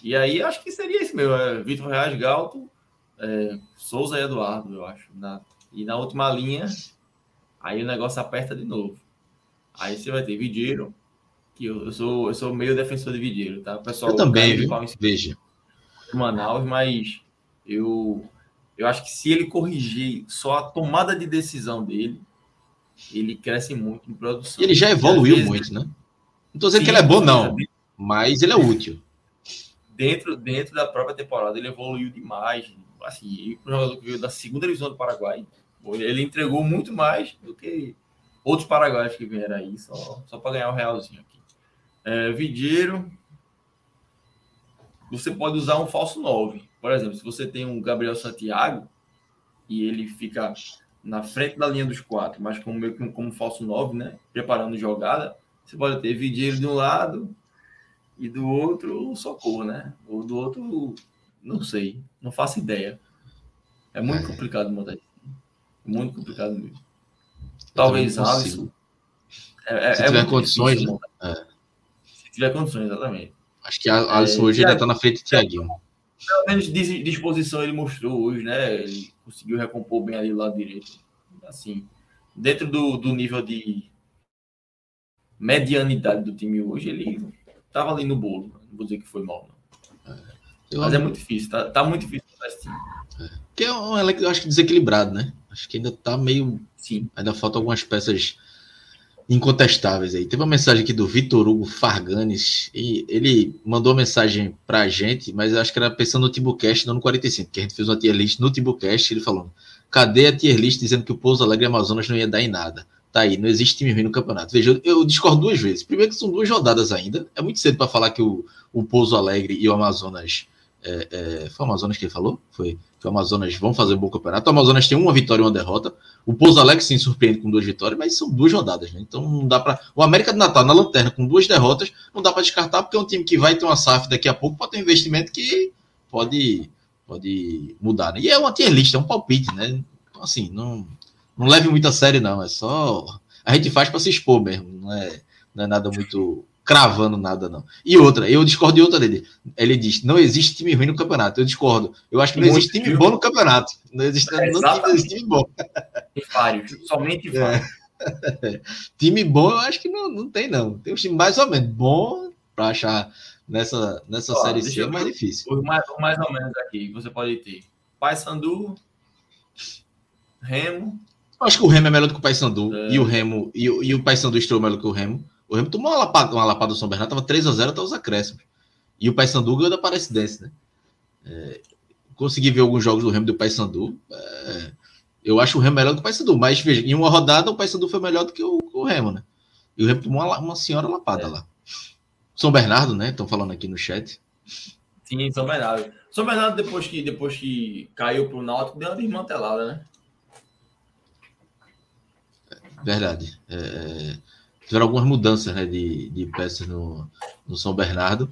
E aí acho que seria isso mesmo. É, Vitor Reais, Galto, é, Souza e Eduardo, eu acho. Na- e na última linha, aí o negócio aperta de novo. Aí você vai ter Vidieiro, que eu, eu sou, eu sou meio defensor de Vidieiro, tá? O pessoal Eu também, viu? Veja. Manaus, mas eu, eu acho que se ele corrigir só a tomada de decisão dele, ele cresce muito em produção. Ele já evoluiu vezes, muito, né? Não tô dizendo sim, que ele é bom, não. Mas ele é útil. Dentro, dentro da própria temporada, ele evoluiu demais. Assim, pro jogador que veio da segunda divisão do Paraguai, ele entregou muito mais do que outros paraguaios que vieram aí, só, só para ganhar o realzinho aqui. É, você pode usar um falso 9. Por exemplo, se você tem um Gabriel Santiago e ele fica na frente da linha dos quatro, mas como meio que um- como falso 9, né? Preparando jogada, você pode ter Vidieiro de um lado e do outro o socorro, né? Ou do outro, não sei, não faço ideia. É muito É. complicado montar isso. Muito complicado mesmo. Talvez Alisson. É, é- Se é tiver condições, né? montar. Se tiver condições, exatamente. Acho que a Alisson hoje ainda tá na frente do Thiaguinho. Pelo menos dis- disposição ele mostrou hoje, né? Ele conseguiu recompor bem ali do lado direito. Assim, dentro do, do nível de medianidade do time hoje, ele tava ali no bolo. Não vou dizer que foi mal, não. Eu Mas é muito difícil, tá, tá muito difícil esse time. Que é um elenco, eu acho que desequilibrado, né? Acho que ainda tá meio. Sim. Ainda faltam algumas peças incontestáveis aí. Teve uma mensagem aqui do Vitor Hugo Farganes e ele mandou uma mensagem pra gente, mas acho que era pensando no Timbucast, não no 45, que a gente fez uma tier list no Timbucast, ele falando: cadê a tier list dizendo que o Pouso Alegre Amazonas não ia dar em nada? Tá aí, não existe time ruim no campeonato. Veja, eu, discordo duas vezes. Primeiro que são duas rodadas ainda. É muito cedo para falar que o, o Pouso Alegre e o Amazonas. é, é, foi o Amazonas que ele falou? Foi. Que o Amazonas vão fazer um bom campeonato. O Amazonas tem uma vitória e uma derrota. O Pouso Alegre sim surpreende com duas vitórias, mas são duas rodadas, né? Então não dá para. O América do Natal na lanterna com duas derrotas, não dá para descartar, porque é um time que vai ter uma SAF daqui a pouco, pode ter um investimento que pode, pode mudar. Né? E é uma tier list, é um palpite, né? Então, assim, não, não leve muito a sério, não. É só. A gente faz para se expor mesmo, não é, não é nada muito cravando nada, não. E outra, eu discordo de outra dele. Ele diz: não existe time ruim no campeonato. Eu discordo. Eu acho que não existe time bom no campeonato. Não existe, É, não existe time bom. Tem vários, somente É. vários. Time bom, eu acho que não, não tem, não. Tem um time mais ou menos bom para achar nessa, nessa Ó, série C é mais difícil. Os mais, mais ou menos aqui, você pode ter Paysandu, Remo, Eu acho que o Remo é melhor do que o Paysandu. É. E o Remo, e, e o Paysandu estreou melhor que o Remo. O Remo tomou uma lapada, uma lapada do São Bernardo, tava 3x0 até os acréscimos. E o Paysandu ganhou da Aparecidense, né? É, consegui ver alguns jogos do Remo e do Paysandu. É, eu acho o Remo melhor do que o Paysandu. Mas veja, em uma rodada o Paysandu foi melhor do que o, o Remo, né? E o Remo tomou uma, uma senhora lapada é. lá. São Bernardo, né? Estão falando aqui no chat. Sim, São Bernardo. São Bernardo, depois que, depois que caiu pro Náutico, deu uma desmantelada, né? Verdade. É, é, tiveram algumas mudanças né, de, de peças no, no São Bernardo.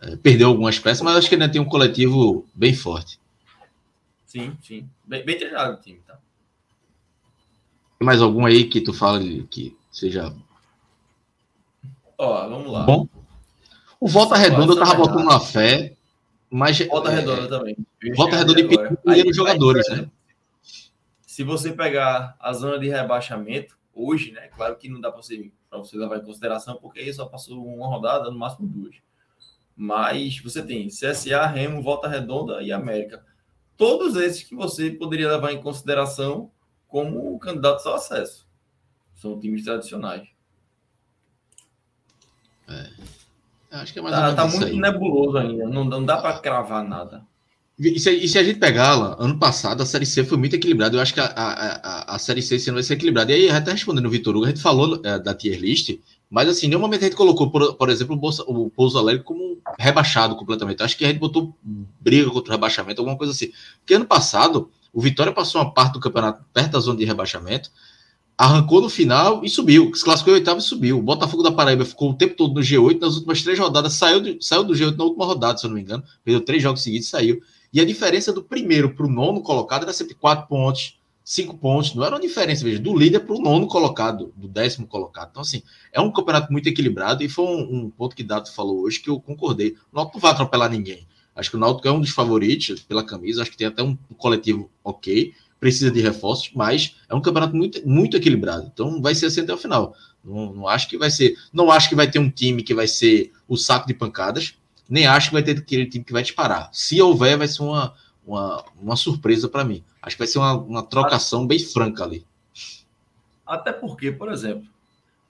É, perdeu algumas peças, mas acho que ainda tem um coletivo bem forte. Sim, sim. Bem, bem treinado o time, tá? Tem mais algum aí que tu fala que seja. Ó, vamos lá. Bom. O Volta Redonda eu tava botando uma fé, mas. Volta é, Redonda também. Volta Redonda e os jogadores, né? Se você pegar a zona de rebaixamento, hoje, né? Claro que não dá para você, você levar em consideração, porque aí só passou uma rodada, no máximo duas. Mas você tem CSA, Remo, Volta Redonda e América. Todos esses que você poderia levar em consideração como candidatos ao acesso. São times tradicionais. É. Acho que é mais tá, tá muito aí. nebuloso ainda. Não, não dá para cravar nada. E se, e se, a gente pegar lá, ano passado a Série C foi muito equilibrada. Eu acho que a, a, a, a Série C esse ano vai ser equilibrada. E aí, até respondendo o Vitor Hugo, a gente falou é, da tier list, mas assim, em nenhum momento a gente colocou, por, por exemplo, o, o Pouso Alegre como rebaixado completamente. Eu acho que a gente botou briga contra o rebaixamento, alguma coisa assim. Porque ano passado, o Vitória passou uma parte do campeonato perto da zona de rebaixamento, arrancou no final e subiu. Se classificou em oitavo e subiu. O Botafogo da Paraíba ficou o tempo todo no G8, nas últimas três rodadas, saiu saiu do G8 na última rodada, se eu não me engano. Perdeu três jogos seguidos e saiu. E a diferença do primeiro para o nono colocado era sempre quatro pontos, cinco pontos. Não era uma diferença, veja, do líder para o nono colocado, do décimo colocado. Então, assim, é um campeonato muito equilibrado e foi um, um ponto que Dato falou hoje que eu concordei. O Náutico não vai atropelar ninguém. Acho que o Náutico é um dos favoritos pela camisa. Acho que tem até um coletivo ok. Precisa de reforços, mas é um campeonato muito, muito equilibrado. Então vai ser assim até o final. Não, não acho que vai ser. Não acho que vai ter um time que vai ser o saco de pancadas nem acho que vai ter aquele time que vai disparar. Se houver, vai ser uma, uma, uma surpresa para mim. Acho que vai ser uma, uma trocação bem franca ali. Até porque, por exemplo,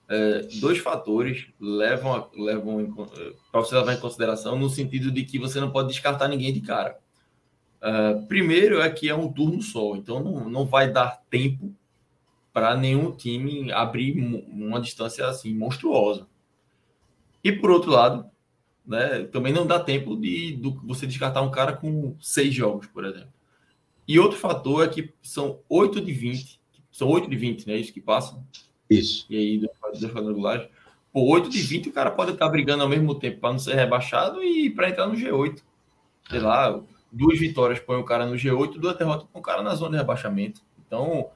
é, dois fatores levam, levam é, para você levar em consideração no sentido de que você não pode descartar ninguém de cara. É, primeiro é que é um turno só, então não, não vai dar tempo para nenhum time abrir uma distância assim monstruosa. E por outro lado, né? Também não dá tempo de, de você descartar um cara com seis jogos, por exemplo. E outro fator é que são 8 de 20, são 8 de 20, né? Isso que passam. Isso. E aí, dois quadrangulares. Por 8 de 20, o cara pode estar brigando ao mesmo tempo para não ser rebaixado e para entrar no G8. Sei lá, duas vitórias põe o cara no G8, duas derrotas põe o cara na zona de rebaixamento. Então.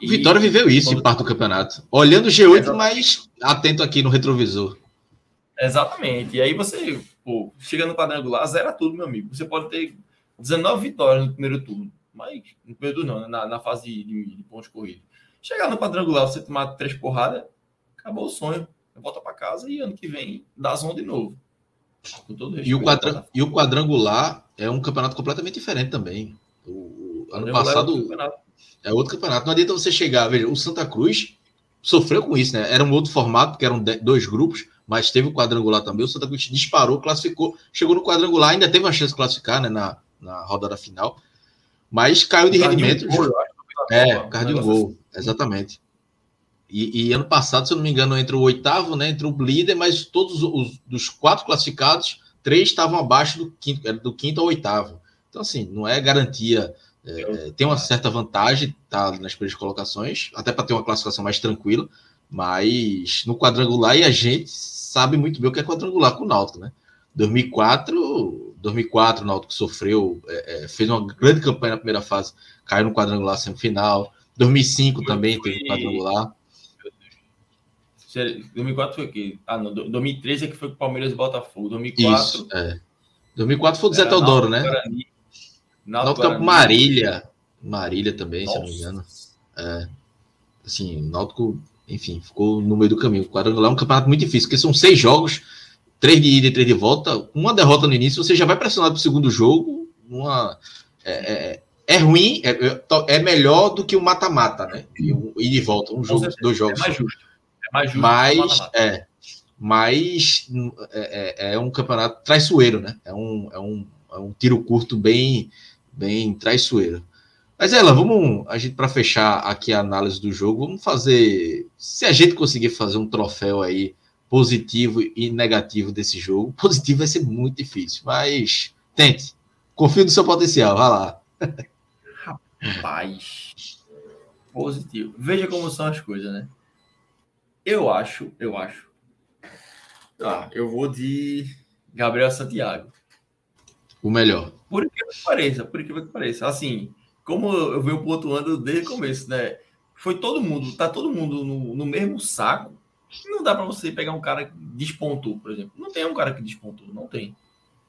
E... Vitória viveu isso quando... em parte do campeonato. Olhando o G8, Exatamente. mas atento aqui no retrovisor. Exatamente. E aí você, pô, chega no quadrangular, zera tudo, meu amigo. Você pode ter 19 vitórias no primeiro turno, mas no primeiro turno não, né? na, na fase de, de pontos corridos. Chegar no quadrangular, você tomar três porradas, acabou o sonho. Volta para casa e ano que vem dá zona de novo. E o, quadra... e o quadrangular é um campeonato completamente diferente também. O, o ano passado é outro campeonato. Não adianta você chegar, veja, o Santa Cruz sofreu com isso, né? Era um outro formato, que eram dois grupos mas teve o quadrangular também. O Santa Cruz disparou, classificou, chegou no quadrangular, ainda teve uma chance de classificar né, na, na rodada final, mas caiu de rendimento. Gol, é, por causa de um gol, assim. exatamente. E, e, ano passado, se eu não me engano, entre o oitavo, né, entre o líder, mas todos os dos quatro classificados, três estavam abaixo do quinto, era do quinto ao oitavo. Então, assim, não é garantia. É, é tem uma certa vantagem tá, nas primeiras colocações, até para ter uma classificação mais tranquila, mas no quadrangular e a gente sabe muito bem o que é quadrangular com o Náutico, né? 2004, 2004 o Náutico sofreu, é, é, fez uma grande campanha na primeira fase, caiu no quadrangular semifinal. 2005 também teve quadrangular. 2004 foi aqui. Ah, não. 2013 é que foi com o Palmeiras e Botafogo. 2004. Isso, é. 2004 foi do Zé Teodoro, né? Náutico Campo Marília. Marília também, Nossa. se não me engano. É. Assim, Náutico enfim, ficou no meio do caminho. O quadrangular é um campeonato muito difícil, porque são seis jogos, três de ida e três de volta. Uma derrota no início, você já vai pressionado para o segundo jogo. Uma, é, é, é ruim, é, é, é melhor do que o mata-mata, né? E, e de volta, um jogo, dois jogos. É mais justo. É mais justo. Mas, é, mas é, é, é, um campeonato traiçoeiro, né? É um, é um, é um tiro curto bem, bem traiçoeiro. Mas ela, vamos a gente para fechar aqui a análise do jogo, vamos fazer, se a gente conseguir fazer um troféu aí positivo e negativo desse jogo, positivo vai ser muito difícil, mas tente. Confio no seu potencial, vai lá. Rapaz, positivo. Veja como são as coisas, né? Eu acho, eu acho. Ah, eu vou de Gabriel Santiago. O melhor. Por que pareça, por que pareça. Assim, como eu venho pontuando desde o começo, né? Foi todo mundo, tá todo mundo no, no mesmo saco. Não dá para você pegar um cara que despontou, por exemplo. Não tem um cara que despontou, não tem.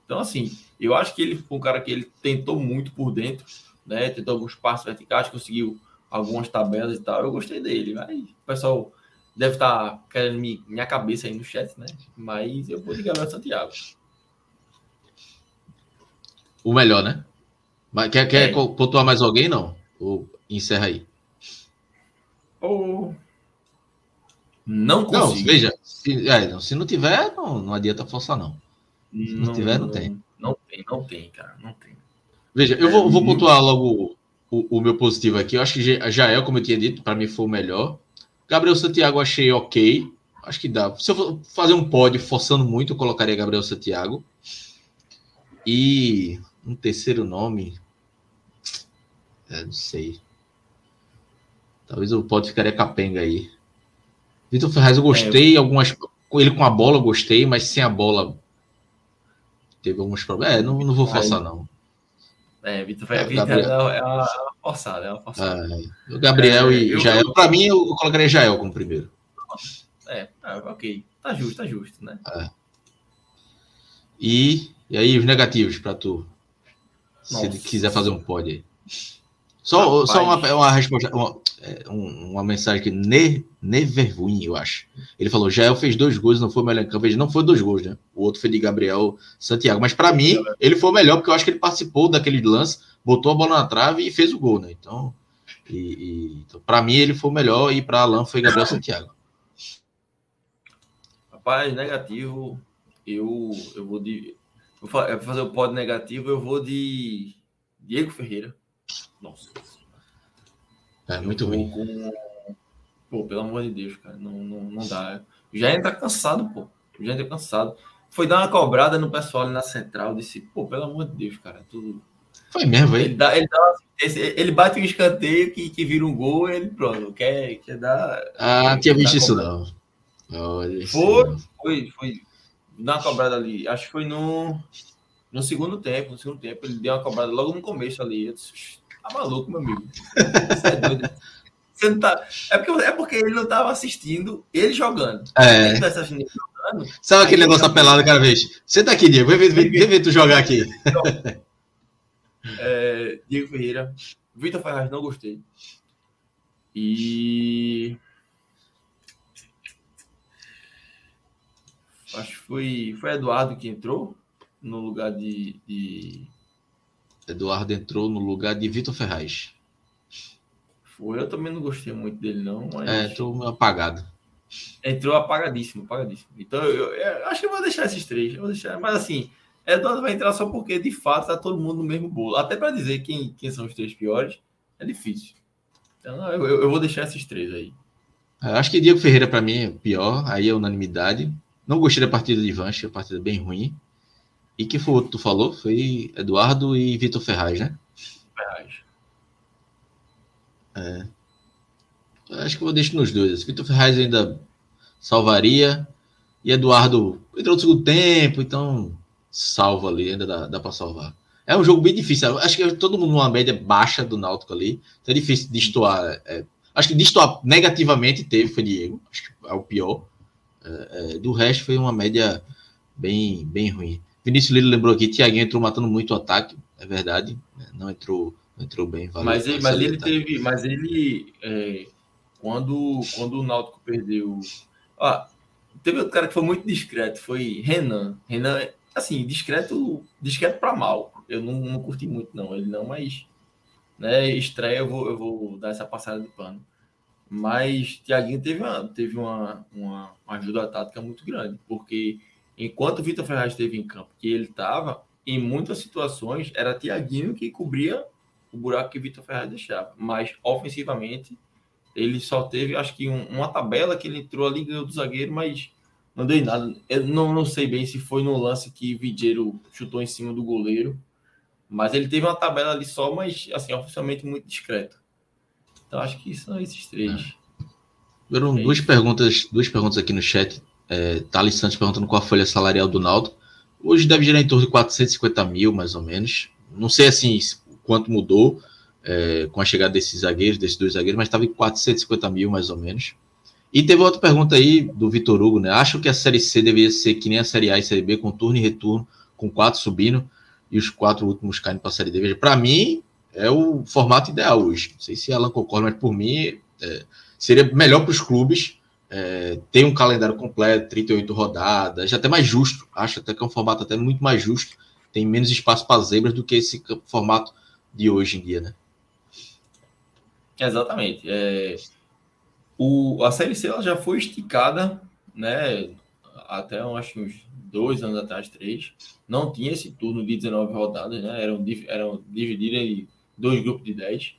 Então, assim, eu acho que ele foi um cara que ele tentou muito por dentro, né? Tentou alguns passos verticais, conseguiu algumas tabelas e tal. Eu gostei dele, mas o pessoal deve estar tá querendo me, minha cabeça aí no chat, né? Mas eu vou de Gabriel Santiago. O melhor, né? Mas quer, quer é. pontuar mais alguém, não? Ou encerra aí? Ou... Não consigo. Não, veja, se, é, não, se não tiver, não, não adianta forçar, não. Se não, não tiver, não, não, tem. Não tem, não tem, cara, não tem. Veja, eu vou, vou pontuar logo o, o, meu positivo aqui. Eu acho que Jael, como eu tinha dito, para mim foi o melhor. Gabriel Santiago achei ok. Acho que dá. Se eu for fazer um pódio forçando muito, eu colocaria Gabriel Santiago. E um terceiro nome. É, não sei. Talvez o pódio ficaria capenga aí. Vitor Ferraz eu gostei. É, eu... Algumas, ele com a bola eu gostei, mas sem a bola teve alguns problemas. É, não, não vou forçar, não. É, Vitor Ferraz é, Gabriel... é, uma, forçada, é uma forçada. É, o Gabriel é, e eu, Jael. Para mim, eu colocaria Jael como primeiro. É, tá, ok. Tá justo, tá justo, né? É. E, e aí, os negativos para tu? Se ele quiser fazer um pod aí. Só, só uma, uma resposta, uma, é, uma mensagem que ne, Neverwin, eu acho. Ele falou: Jael fez dois gols, não foi o melhor em campo. Ele não foi dois gols, né? O outro foi de Gabriel Santiago. Mas para mim, ele foi o melhor, porque eu acho que ele participou daquele lance, botou a bola na trave e fez o gol, né? Então, e, e então, para mim, ele foi o melhor e para Alan foi Gabriel Santiago. Rapaz, negativo, eu, eu vou de. Vou fazer o pod negativo, eu vou de Diego Ferreira. Nossa. É muito ruim. Com... Pô, pelo amor de Deus, cara, não, não, não dá. Já entra cansado, pô. Já entra cansado. Foi dar uma cobrada no pessoal ali na central, disse, pô, pelo amor de Deus, cara, tudo. Foi mesmo, ele, dá, ele, dá, ele bate um escanteio que, que vira um gol ele pronto, quer, quer dar. Ah, tinha visto isso não. Olha foi, foi, foi. Dar uma cobrada ali. Acho que foi no, no segundo tempo. No segundo tempo, ele deu uma cobrada logo no começo ali. Eu disse, tá maluco, meu amigo. Você é doido. Você não tá... é, porque, é porque ele não estava assistindo ele jogando. É. Ele tá assistindo ele jogando. Sabe aquele negócio da pelada cada vez? Senta aqui, Diego. Vem ver, vem, vem ver tu jogar aqui. É, Diego Ferreira. Vitor Ferraz, não gostei. E. Acho que foi, foi Eduardo que entrou no lugar de, de... Eduardo entrou no lugar de Vitor Ferraz. Foi, eu também não gostei muito dele, não. Mas... É, entrou apagado. Entrou apagadíssimo, apagadíssimo. Então, eu, eu, acho que eu vou deixar esses três. Eu vou deixar, mas assim, Eduardo vai entrar só porque, de fato, tá todo mundo no mesmo bolo. Até para dizer quem, quem são os três piores, é difícil. Então, eu, eu vou deixar esses três aí. Eu acho que Diego Ferreira, para mim, é pior. Aí é unanimidade. Não gostei da partida de achei a partida bem ruim. E que foi o outro que tu falou? Foi Eduardo e Vitor Ferraz, né? Ferraz. É. Acho que eu vou deixar nos dois. Vitor Ferraz ainda salvaria. E Eduardo entrou no segundo tempo, então salva ali, ainda dá, dá para salvar. É um jogo bem difícil. Acho que todo mundo numa média baixa do Náutico ali. Então é difícil de destoar. É, acho que destoar negativamente teve, foi Diego. Acho que é o pior. É, é, do resto foi uma média bem, bem ruim. Vinícius Lilo lembrou aqui, Thiaguinho entrou matando muito o ataque, é verdade, né? não entrou, não entrou bem. Valeu, mas ele, mas ele teve, mas ele é, quando, quando o Náutico perdeu, ah, teve outro cara que foi muito discreto, foi Renan. Renan, assim, discreto, discreto para mal. Eu não, não curti muito não, ele não, mas né, estreia eu vou, eu vou dar essa passada de pano. Mas Thiaguinho teve uma, teve uma, uma ajuda tática muito grande, porque enquanto o Vitor Ferraz esteve em campo, que ele estava, em muitas situações, era Tiaguinho que cobria o buraco que Vitor Ferraz deixava. Mas, ofensivamente, ele só teve, acho que, um, uma tabela que ele entrou ali, ganhou do zagueiro, mas não deu em nada. Eu não, não sei bem se foi no lance que Vigeiro chutou em cima do goleiro, mas ele teve uma tabela ali só, mas, assim, oficialmente muito discreto. Então, acho que são esses três. É. Foram é duas perguntas, duas perguntas aqui no chat. É, Thales Santos perguntando qual a folha salarial do Naldo. Hoje deve girar em torno de 450 mil, mais ou menos. Não sei assim quanto mudou é, com a chegada desses zagueiros, desses dois zagueiros, mas estava em 450 mil, mais ou menos. E teve outra pergunta aí do Vitor Hugo, né? Acho que a Série C deveria ser que nem a Série A e Série B, com turno e retorno, com quatro subindo e os quatro últimos caindo para a Série D. Veja, para mim, é o formato ideal hoje. Não sei se Alan concorda, mas por mim é, seria melhor para os clubes é, ter um calendário completo, 38 rodadas, até mais justo. Acho até que é um formato até muito mais justo. Tem menos espaço para zebras do que esse formato de hoje em dia, né? Exatamente. É, o, a Série C ela já foi esticada, né? Até acho uns dois anos atrás, três. Não tinha esse turno de 19 rodadas, né? Eram, eram divididas dois grupos de 10.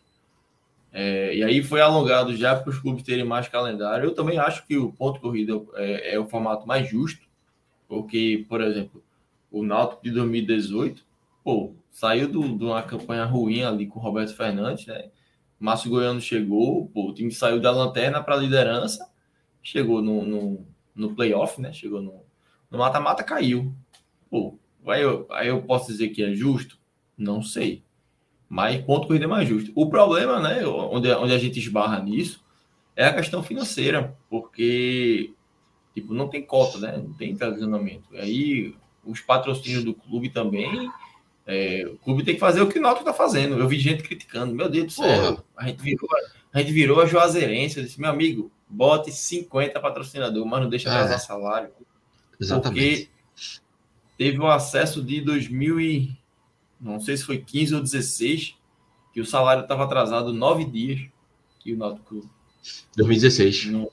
É, e aí foi alongado já para os clubes terem mais calendário. Eu também acho que o ponto corrida é, é o formato mais justo, porque, por exemplo, o Náutico de 2018, pô, saiu de uma campanha ruim ali com o Roberto Fernandes, né? Márcio Goiano chegou, pô, o time saiu da lanterna para a liderança, chegou no, no, no playoff, né? Chegou no mata-mata, caiu. Pô, aí eu, aí eu posso dizer que é justo? Não sei. Mas ponto corrida é mais justo. O problema, né, onde, onde a gente esbarra nisso, é a questão financeira, porque tipo, não tem cota, né? Não tem tradicionamento. Aí os patrocínios do clube também. É, o clube tem que fazer o que o Náutico está fazendo. Eu vi gente criticando. Meu Deus do céu, a gente virou, a gente virou a Juazeirense. Eu disse, meu amigo, bote 50 patrocinadores, mas não deixa atrasar é. salário. Exatamente. Porque teve o um acesso de 2000 e não sei se foi 15 ou 16, que o salário estava atrasado nove dias que o Náutico 2016. No,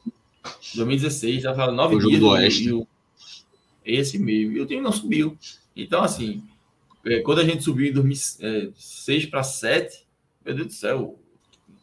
2016, já falando nove o dias. Do Oeste. O, esse meio. E o time não subiu. Então, assim, é, quando a gente subiu em 2006 para 7, meu Deus do céu,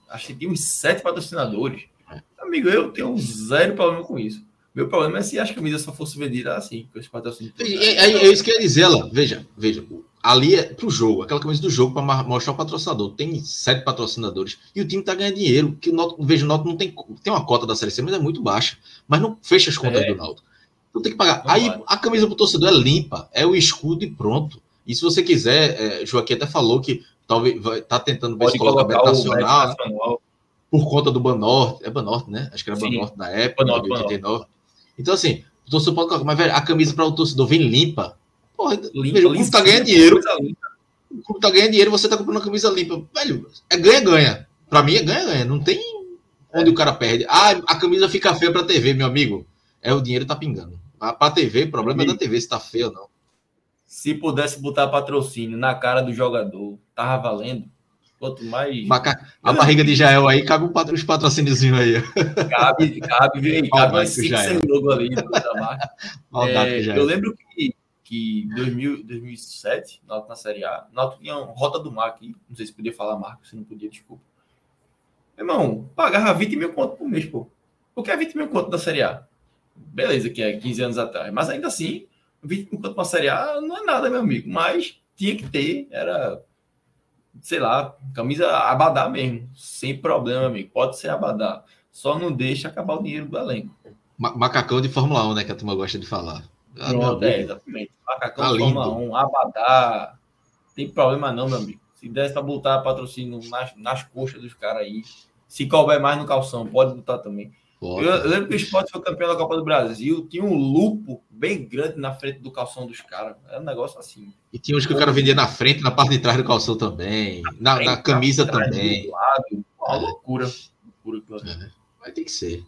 acho que tinha uns sete patrocinadores. É. Amigo, eu tenho zero problema com isso. Meu problema é se as camisas só fossem vendidas assim, com esse patrocínio. É, é, é, isso que eu ia dizer, lá. Veja, veja. Ali é pro jogo, aquela camisa do jogo para mostrar o patrocinador. Tem sete patrocinadores e o time tá ganhando dinheiro. Que o Náutico, veja, o Náutico não tem, tem uma cota da Série C, mas é muito baixa. Mas não fecha as contas é. do Náutico. Não tem que pagar. Aí a camisa pro torcedor é limpa, é o escudo e pronto. E se você quiser, é, Joaquim até falou que talvez vai, tá tentando ver Pode se coloca Nacional, nacional, por conta do Banorte. É Banorte, né? Acho que era Banorte na época, Banorte, de 89. Banorte. Então, assim, o torcedor pode colocar, mas velho, a camisa para o torcedor vem limpa Porra, limpa, veja, o clube tá ganhando dinheiro. O clube tá ganhando dinheiro, você tá comprando uma camisa limpa. Velho, é ganha-ganha. Pra mim é ganha-ganha. Não tem onde o cara perde. Ah, a camisa fica feia pra TV, meu amigo. É o dinheiro tá pingando. Pra TV, o problema é da TV se tá feio ou não. Se pudesse botar patrocínio na cara do jogador, tava valendo. Quanto mais. Maca... A barriga de Jael aí, cabe um patro... os patrocínios aí. Cabe, cabe, cabe mais cinco logo ali. é, eu lembro que que 2000, 2007, Náutico na Série A, Náutico tinha uma Rota do Mar aqui, não sei se podia falar marca, se não podia, desculpa. Irmão, pagava 20 mil conto por mês, pô. O que é 20 mil conto da Série A? Beleza, que é 15 anos atrás, mas ainda assim, 20 mil conto para a Série A não é nada, meu amigo, mas tinha que ter, era, sei lá, camisa abadá mesmo, sem problema, amigo, pode ser abadá, só não deixa acabar o dinheiro do elenco. Macacão de Fórmula 1, né, que a turma gosta de falar. Ah, Pronto, é, exatamente. Macacão tá Fórmula 1, Abadá. Tem problema não, meu amigo. Se desse para botar patrocínio nas, nas coxas dos caras aí, se couber mais no calção, pode botar também. Eu, eu, lembro que o esporte foi campeão da Copa do Brasil, tinha um lupo bem grande na frente do calção dos caras. Era um negócio assim. E tinha uns que o cara vendia na frente, na parte de trás do calção também, na, frente, na camisa também. Lado, uma é. loucura. loucura é. Vai ter que ser.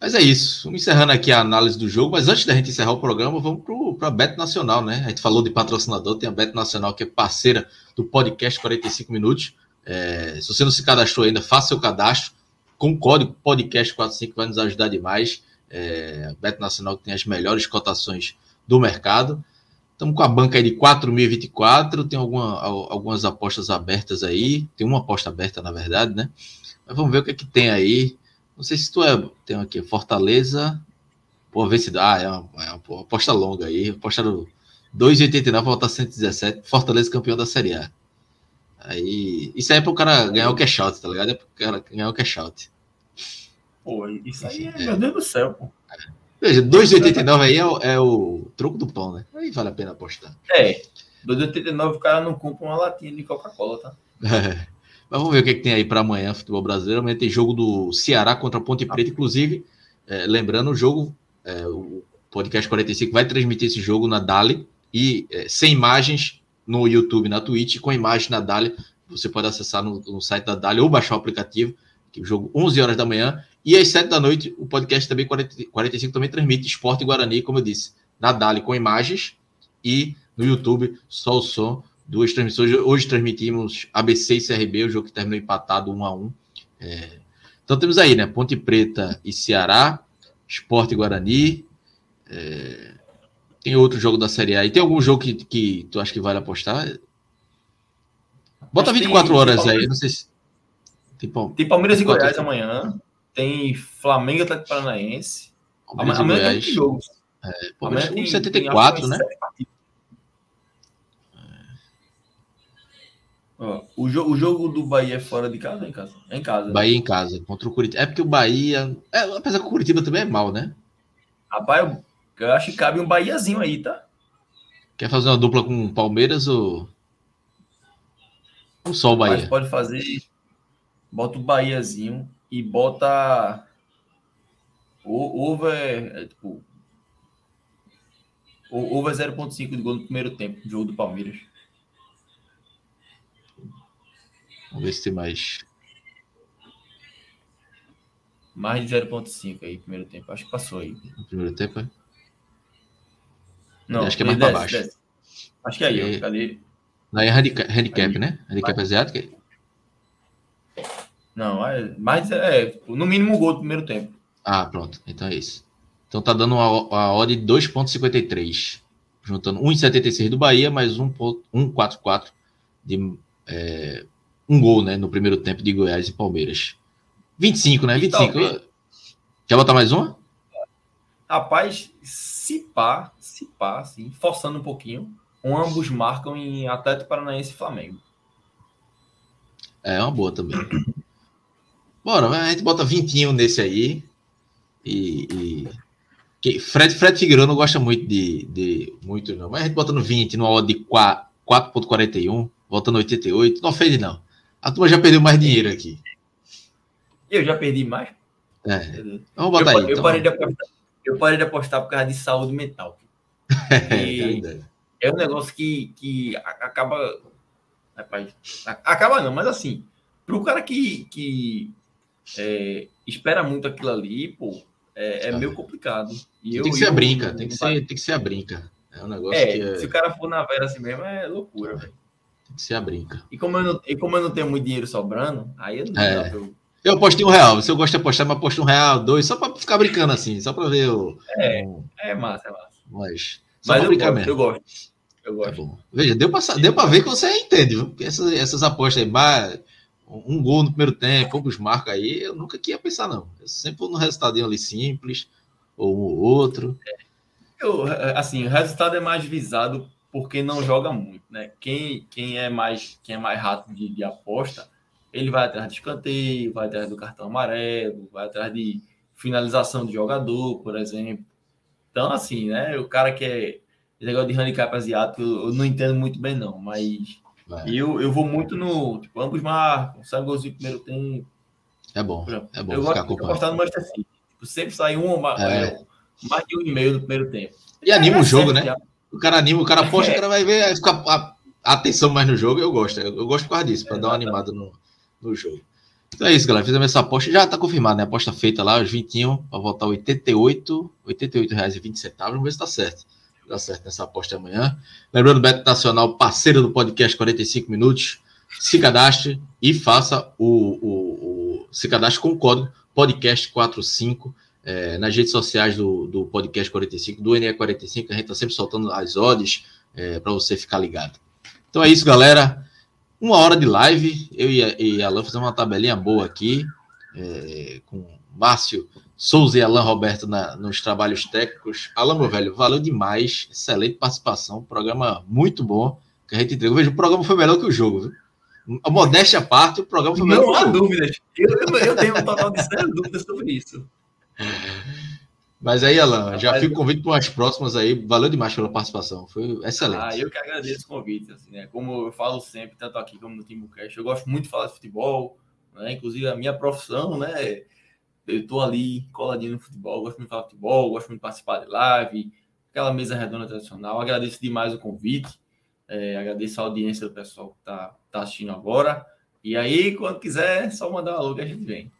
Mas é isso. Vamos encerrando aqui a análise do jogo. Mas antes da gente encerrar o programa, vamos para a Bet Nacional, né? A gente falou de patrocinador, tem a Bet Nacional que é parceira do podcast 45 Minutos. É, se você não se cadastrou ainda, faça seu cadastro com o código podcast45 vai nos ajudar demais. É, a Bet Nacional que tem as melhores cotações do mercado. Estamos com a banca aí de 4.024. Tem alguma, algumas apostas abertas aí. Tem uma aposta aberta, na verdade, né? Mas vamos ver o que é que tem aí. Não sei se tu é. Tem aqui, Fortaleza. Pô, se dá. É uma, é uma aposta longa aí. Apostaram 2,89 volta 117. Fortaleza campeão da Série A. Aí. Isso aí é pro cara ganhar o cash out, tá ligado? É pro cara ganhar o cash out. Pô, isso aí, é, meu Deus do céu, pô. Veja, 2,89 aí é o, é o troco do pão, né? Aí vale a pena apostar. É, 2,89 o cara não compra uma latinha de Coca-Cola, tá? É. Mas vamos ver o que, é que tem aí para amanhã, futebol brasileiro. Amanhã tem jogo do Ceará contra Ponte Preta, inclusive. É, lembrando, o jogo, é, o podcast 45 vai transmitir esse jogo na Dali e é, sem imagens no YouTube, na Twitch, com imagem na Dali. Você pode acessar no, no site da Dali ou baixar o aplicativo. Que o jogo 11 horas da manhã e às 7 da noite o podcast também 40, 45 também transmite Esporte Guarani, como eu disse, na Dali com imagens e no YouTube só o som duas transmissões. Hoje transmitimos ABC e CRB, o jogo que terminou empatado 1 a 1 é... Então temos aí, né? Ponte Preta e Ceará, Esporte Guarani. É... Tem outro jogo da Série A. E tem algum jogo que, que tu acha que vale apostar? Bota 24 tem, horas tem aí, não sei se. Tem, tem Palmeiras e Goiás amanhã. Tem Flamengo e Atlético Paranaense. Palmeiras amanhã, amanhã tem jogos. É, Palmeiras tem 74, né? O, jo o jogo do Bahia é fora de casa ou em casa? É em casa. Né? Bahia em casa, contra o Curitiba. É porque o Bahia. É, apesar que o Curitiba também é mal, né? Rapaz, eu, acho que cabe um Bahiazinho aí, tá? Quer fazer uma dupla com o Palmeiras ou. Ou só o Bahia? Mas pode fazer. Bota o Bahiazinho e bota. O over. É, tipo, over 0.5 de gol no primeiro tempo, jogo do Palmeiras. Vamos ver se tem mais. Mais de 0,5 aí, primeiro tempo. Acho que passou aí. No primeiro tempo, é? Não, acho que é mais para baixo. Desce. Acho que é aí, é... cadê? Não, é handicap, handicap né? Handicap asiático? Não, é, mas é no mínimo gol do primeiro tempo. Ah, pronto. Então é isso. Então tá dando uma, uma odd de 2,53. Juntando 1,76 do Bahia, mais 1,44 de é, um gol, né, no primeiro tempo de Goiás e Palmeiras. 25, né? 25. Talvez... Quer botar mais uma? Rapaz, se pá, se pá, assim, forçando um pouquinho, um ambos marcam em Atlético Paranaense e Flamengo. É, uma boa também. Bora, a gente bota 21 nesse aí. E. e... Fred, Fred Figueiredo não gosta muito de, de. Muito, não. Mas a gente bota no 20, no odd de 4,41, voltando 88. Não ofende, não. A turma já perdeu mais dinheiro aqui. Eu já perdi mais? É. Vamos botar eu, aí. Eu, então. parei de apostar, eu parei de apostar por causa de saúde mental. é um negócio que, que acaba. Rapaz, acaba não, mas assim, para o cara que, que é, espera muito aquilo ali, pô, é, é meio complicado. E eu, tem que ser a brinca, tem que ser, tem que ser a brinca. É um negócio é, que. É... Se o cara for na vera assim mesmo, é loucura, velho. Tem que ser a brinca. E como eu não, e como eu não tenho muito dinheiro sobrando, aí eu não é. eu... eu apostei um real. Se eu gosto de apostar, mas aposto um real, dois, só para ficar brincando assim, só para ver o. É, um... é massa, é massa. Mas, só mas eu, brincar gosto, mesmo. eu gosto. Eu tá gosto. É Veja, deu para deu pra ver que você entende, viu? Porque essas, essas apostas aí, um gol no primeiro tempo, poucos marcos aí, eu nunca queria pensar, não. Eu sempre vou no resultadinho ali simples, ou um ou outro. É. Eu, assim, o resultado é mais visado porque não joga muito, né? Quem, quem é mais quem é mais rato de, de aposta, ele vai atrás de escanteio, vai atrás do cartão amarelo, vai atrás de finalização de jogador, por exemplo. Então, assim, né? O cara que é negócio de handicap asiático, eu, eu não entendo muito bem, não, mas é. eu, eu vou muito no. Tipo, ambos marcam, sai golzinho primeiro tempo. É bom. É bom eu gosto de apostar no Manchester City. Tipo, sempre sai um, é. é. mais de um e meio no primeiro tempo. E anima o jogo, né? Já. O cara anima, o cara aposta, o cara vai ver, fica a, atenção mais no jogo. Eu gosto, eu, eu gosto por causa disso, para dar uma animada no, no jogo. Então é isso, galera. Fizemos essa aposta. Já está confirmado, né? A aposta feita lá, os 21, para voltar 88, R$ reais e 20 centavos. Vamos ver se está certo. Dá certo nessa aposta amanhã. Lembrando, Beto Nacional, parceiro do podcast 45 Minutos. Se cadastre e faça o, o, o se cadastre com o código podcast45 é, nas redes sociais do, do podcast 45, do NE45, a gente está sempre soltando as odds, é, para você ficar ligado. Então é isso, galera. Uma hora de live. Eu e, a, e Alan fizemos uma tabelinha boa aqui, é, com Márcio Souza e Alan Roberto na, nos trabalhos técnicos. Alan, meu velho, valeu demais. Excelente participação. Programa muito bom que a gente entregou. Veja, o programa foi melhor que o jogo, viu? A modéstia à parte, o programa foi melhor Não há dúvidas. Eu, eu, eu tenho um total de zero dúvidas sobre isso. Mas aí, Alan, já fico convite para umas próximas aí. Valeu demais pela participação. Foi excelente. Ah, eu que agradeço o convite. Assim, né? Como eu falo sempre, tanto aqui como no Timbucast, eu gosto muito de falar de futebol. Né? Inclusive, a minha profissão, né? Eu estou ali coladinho no futebol, gosto muito de falar de futebol, gosto muito de participar de live, aquela mesa redonda tradicional. Agradeço demais o convite. É, agradeço a audiência do pessoal que está tá assistindo agora. E aí, quando quiser, é só mandar um alô que a gente vem.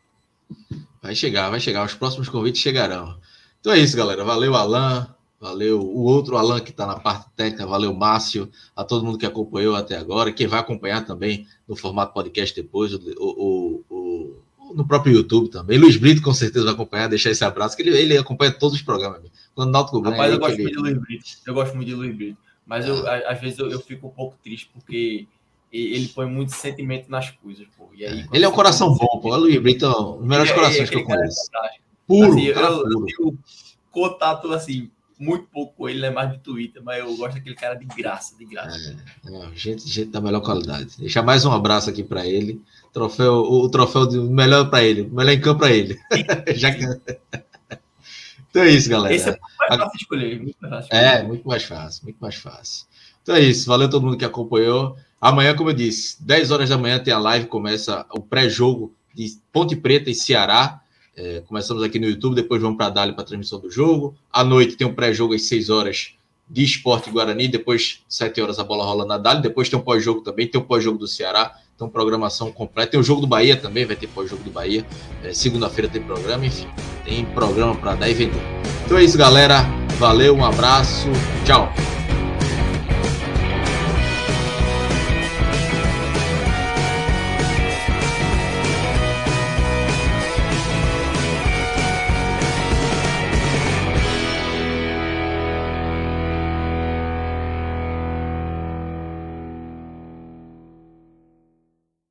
Vai chegar, vai chegar. Os próximos convites chegarão. Então é isso, galera. Valeu, Alan. Valeu o outro Alan que está na parte técnica. Valeu, Márcio. A todo mundo que acompanhou até agora. Quem vai acompanhar também no formato podcast depois, o, o, o, no próprio YouTube também. Luiz Brito com certeza vai acompanhar, deixar esse abraço, que ele, ele acompanha todos os programas. Quando o Náutico ganha... Rapaz, eu gosto ele... muito de Luiz Brito. Eu gosto muito de Luiz Brito. Mas eu, ah. às vezes eu, eu fico um pouco triste porque ele põe muito sentimento nas coisas, pô. E aí, ele é um coração bom, pô. O Luiz Brito é um dos melhores é, corações que eu conheço. É Puro, assim, eu, puro. eu tenho contato, assim, muito pouco com ele, é mais de Twitter, mas eu gosto daquele cara de graça, de graça. É, gente, gente da melhor qualidade. Deixar mais um abraço aqui para ele. Troféu, o troféu de melhor para ele, melhor em campo para ele. Já que... Então é isso, galera. Esse é muito mais fácil de escolher. Muito mais fácil é, muito mais fácil, muito mais fácil. Então é isso. Valeu todo mundo que acompanhou. Amanhã, como eu disse, 10 horas da manhã tem a live, começa o pré-jogo de Ponte Preta e Ceará. É, começamos aqui no YouTube, depois vamos para a Dali para a transmissão do jogo. À noite tem um pré-jogo às 6 horas de Esporte Guarani, depois 7 horas a bola rola na Dali, depois tem um pós-jogo também, tem um pós-jogo do Ceará, então programação completa. Tem o jogo do Bahia também, vai ter pós-jogo do Bahia. É, Segunda-feira tem programa, enfim, tem programa para dar e vender. Então é isso, galera. Valeu, um abraço, tchau.